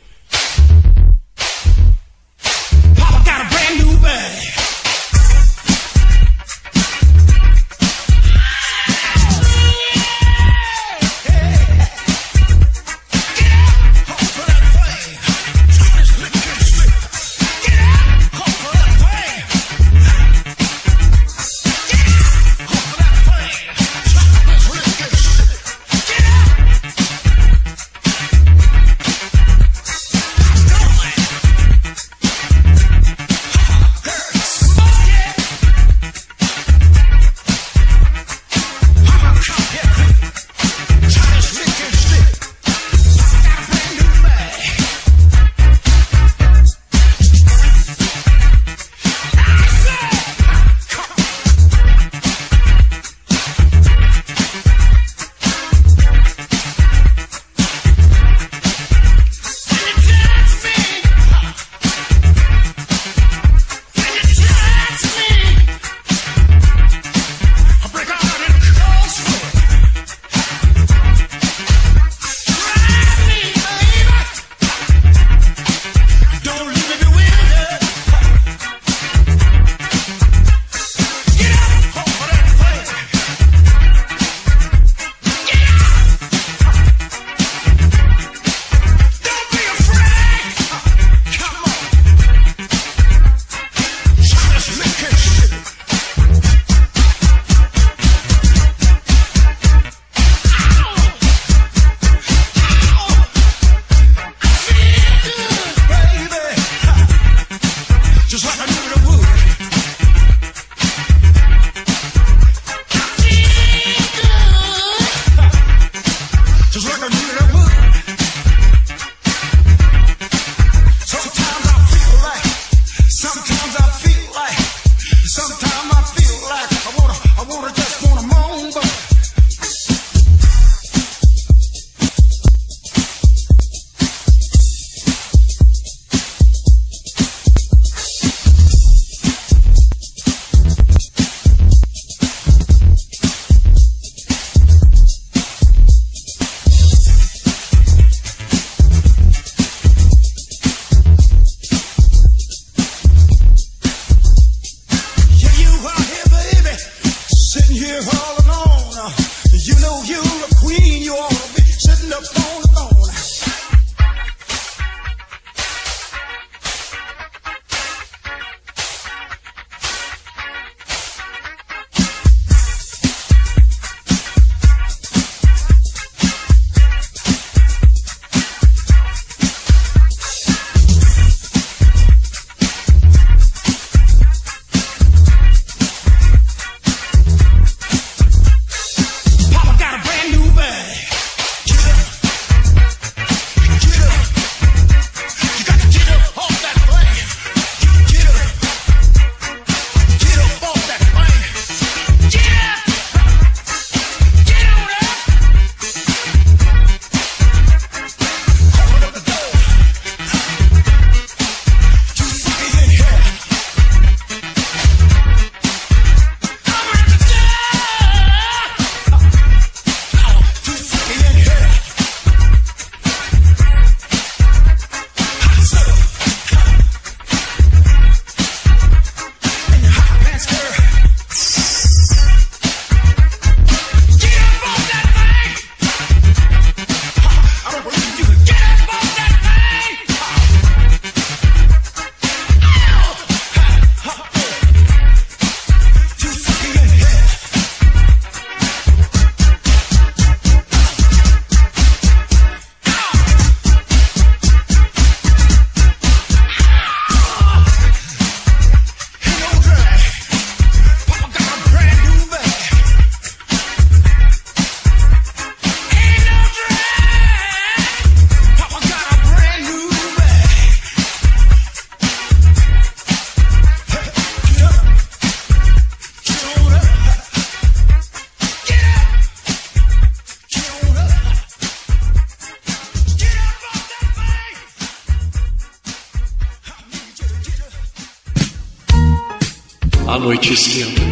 noite esquenta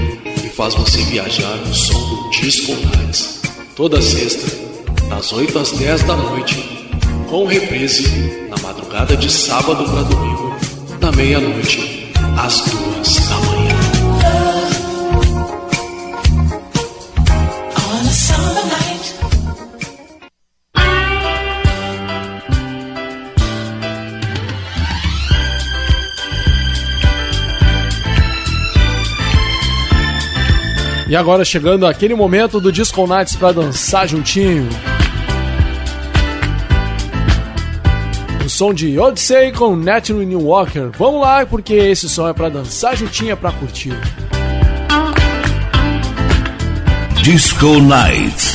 e faz você viajar no som do Disco Nights. Toda sexta, das 8 às 10 da noite, com reprise na madrugada de sábado para domingo, da meia-noite às duas E agora chegando aquele momento do Disco Nights pra dançar juntinho. O som de Odyssey com Natalie New Walker. Vamos lá, porque esse som é pra dançar juntinho, é pra curtir. Disco Nights.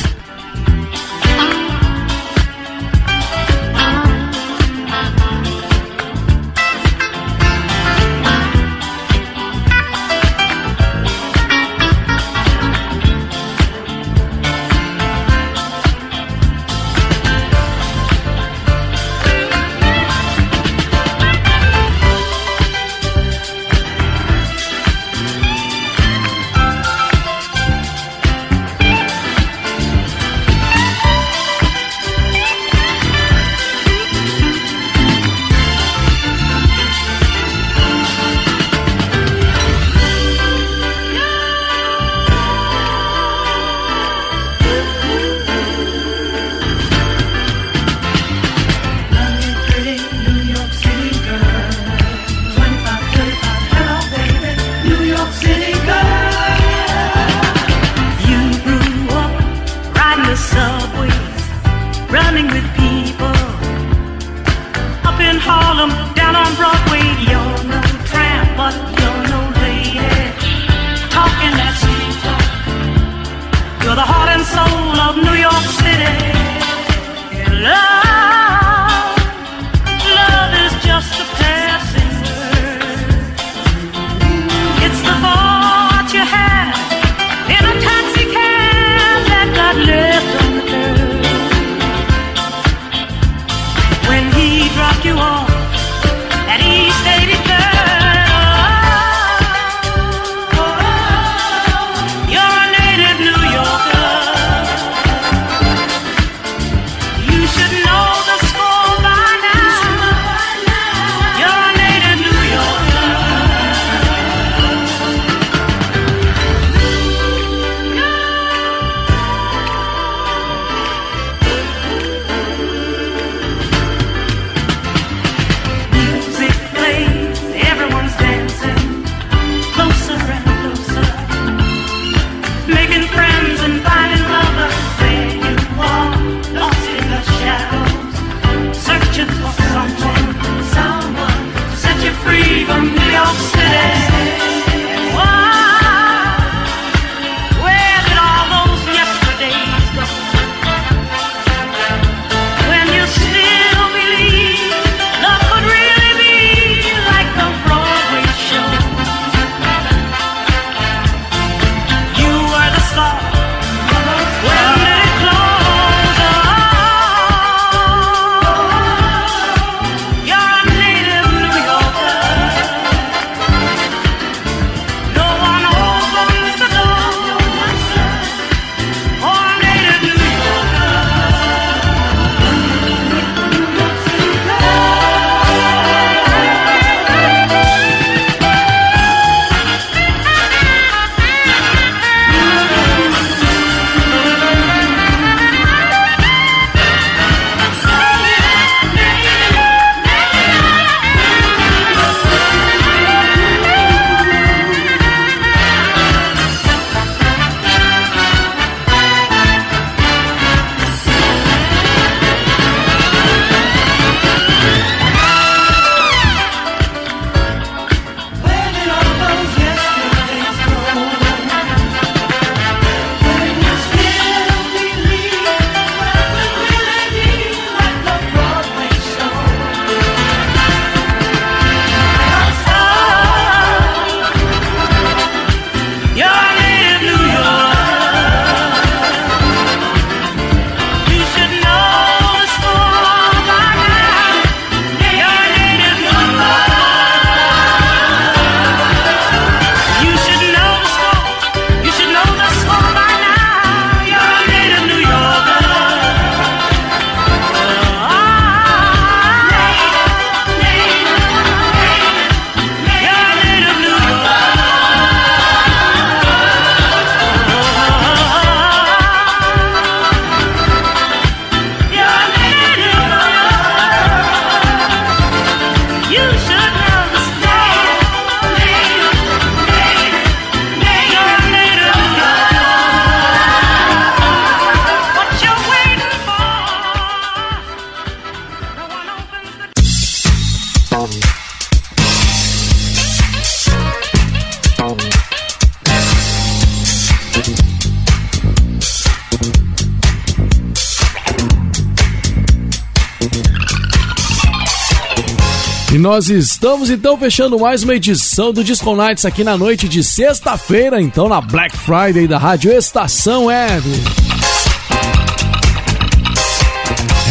Nós estamos então fechando mais uma edição do Disco Nights aqui na noite de sexta-feira, então na Black Friday da Rádio Estação Web.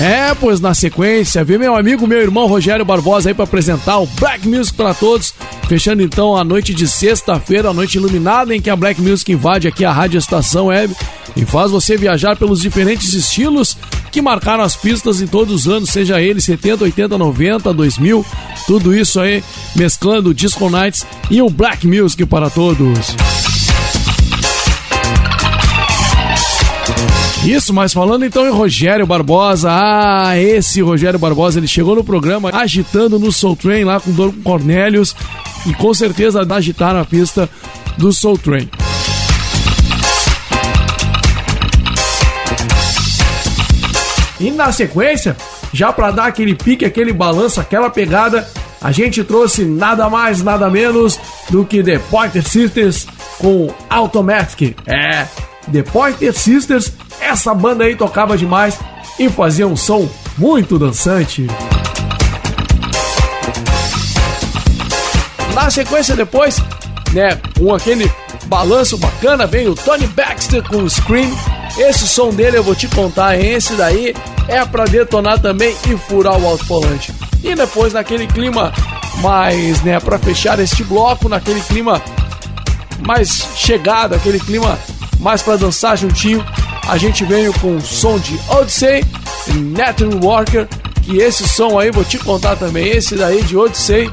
É, pois na sequência, vem meu amigo, meu irmão Rogério Barbosa aí para apresentar o Black Music para todos. Fechando então a noite de sexta-feira, a noite iluminada em que a Black Music invade aqui a Rádio Estação Web e faz você viajar pelos diferentes estilos que marcaram as pistas em todos os anos, seja ele 70, 80, 90, 2000, tudo isso aí mesclando o Disco Nights e o Black Music para todos. Isso, mas falando então em Rogério Barbosa, ah, esse Rogério Barbosa, ele chegou no programa agitando no Soul Train lá com o Dom Cornelius e com certeza agitaram a pista do Soul Train. E na sequência, já para dar aquele pique, aquele balanço, aquela pegada, a gente trouxe nada mais, nada menos do que The Pointer Sisters com Automatic. É, The Pointer Sisters, essa banda aí tocava demais e fazia um som muito dançante. Na sequência depois, né, com aquele balanço bacana, vem o Tony Baxter com o Scream. Esse som dele eu vou te contar, esse daí é pra detonar também e furar o alto-falante. E depois naquele clima mais, né, para fechar este bloco, naquele clima mais chegado, aquele clima mais para dançar juntinho, a gente veio com o som de Odyssey e Nathan Walker, que esse som aí vou te contar também, esse daí de Odyssey.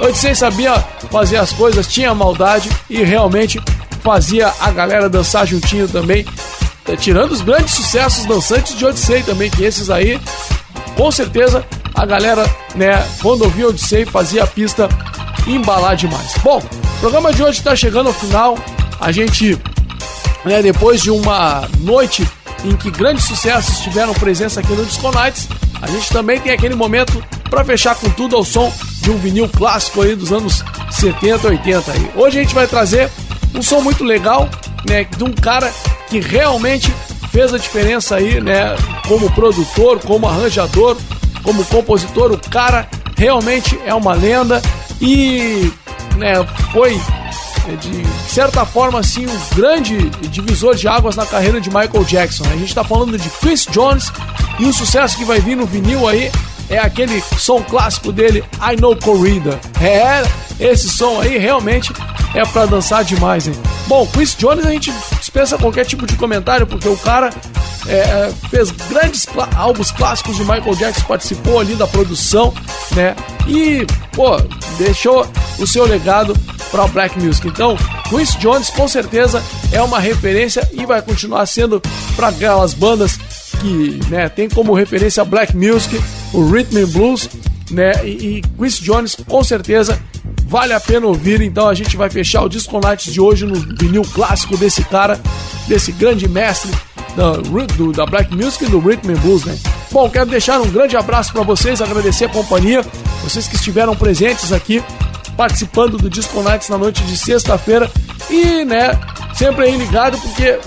Odyssey sabia fazer as coisas, tinha maldade e realmente fazia a galera dançar juntinho também, eh, tirando os grandes sucessos dançantes de Odyssey também, que esses aí, com certeza, a galera, né, quando ouvia Odyssey, fazia a pista embalar demais. Bom, o programa de hoje está chegando ao final, a gente né, depois de uma noite em que grandes sucessos tiveram presença aqui no Disco Nights, a gente também tem aquele momento para fechar com tudo ao som de um vinil clássico aí dos anos 70, 80 aí. Hoje a gente vai trazer um som muito legal, né, de um cara que realmente fez a diferença aí, né, como produtor, como arranjador, como compositor, o cara realmente é uma lenda e, né, foi é, de certa forma, assim, um grande divisor de águas na carreira de Michael Jackson. A gente está falando de Chris Jones e o sucesso que vai vir no vinil aí é aquele som clássico dele, I Know Corrida. É, esse som aí realmente é para dançar demais, hein? Bom, Chris Jones a gente dispensa qualquer tipo de comentário, porque o cara é, fez grandes álbuns clássicos de Michael Jackson, participou ali da produção, né? E, pô, deixou o seu legado para o Black Music. Então, Chris Jones com certeza é uma referência e vai continuar sendo para aquelas bandas que, né, tem como referência Black Music, o Rhythm and Blues, né? E, e Chris Jones com certeza vale a pena ouvir. Então a gente vai fechar o Disco Nights de hoje no vinil clássico desse cara, desse grande mestre da, do- da Black Music e do Rhythm and Blues, né? Bom, quero deixar um grande abraço para vocês, agradecer a companhia, vocês que estiveram presentes aqui, participando do Disco Nights na noite de sexta-feira e, né, sempre aí ligado porque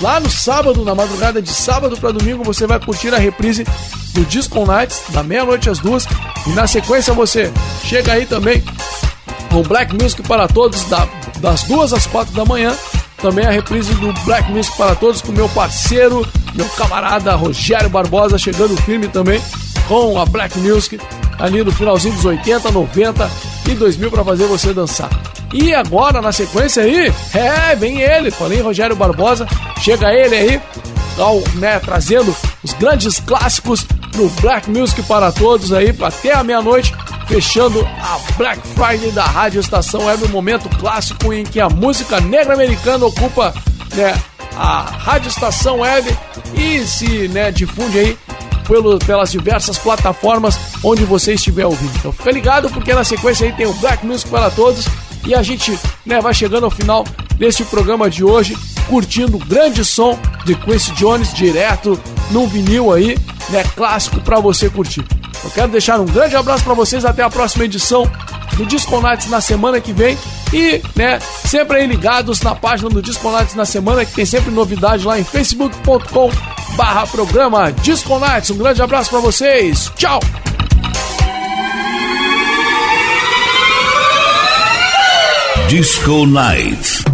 lá no sábado, na madrugada de sábado para domingo, você vai curtir a reprise do Disco Nights da meia-noite às duas e na sequência você chega aí também com Black Music para todos da- das duas às quatro da manhã. Também a reprise do Black Music para todos com meu parceiro, meu camarada Rogério Barbosa, chegando firme também com a Black Music ali no finalzinho dos 80, 90 e 2000 para fazer você dançar. E agora na sequência aí, é, vem ele, falei Rogério Barbosa, chega ele aí, ao, né, trazendo os grandes clássicos no Black Music para todos aí, até a meia-noite, fechando a Black Friday da Rádio Estação Web, um momento clássico em que a música negra americana ocupa né, a Rádio Estação Web e se né, difunde aí pelo, pelas diversas plataformas onde você estiver ouvindo. Então fica ligado porque na sequência aí tem o Black Music para todos e a gente né, vai chegando ao final deste programa de hoje, curtindo o grande som de Quincy Jones direto num vinil aí, né, clássico para você curtir. Eu quero deixar um grande abraço para vocês, até a próxima edição do Disconates na semana que vem. E, né, sempre aí ligados na página do Disconates na semana, que tem sempre novidade lá em facebook.com barra programa Um grande abraço para vocês. Tchau! Disco Nights.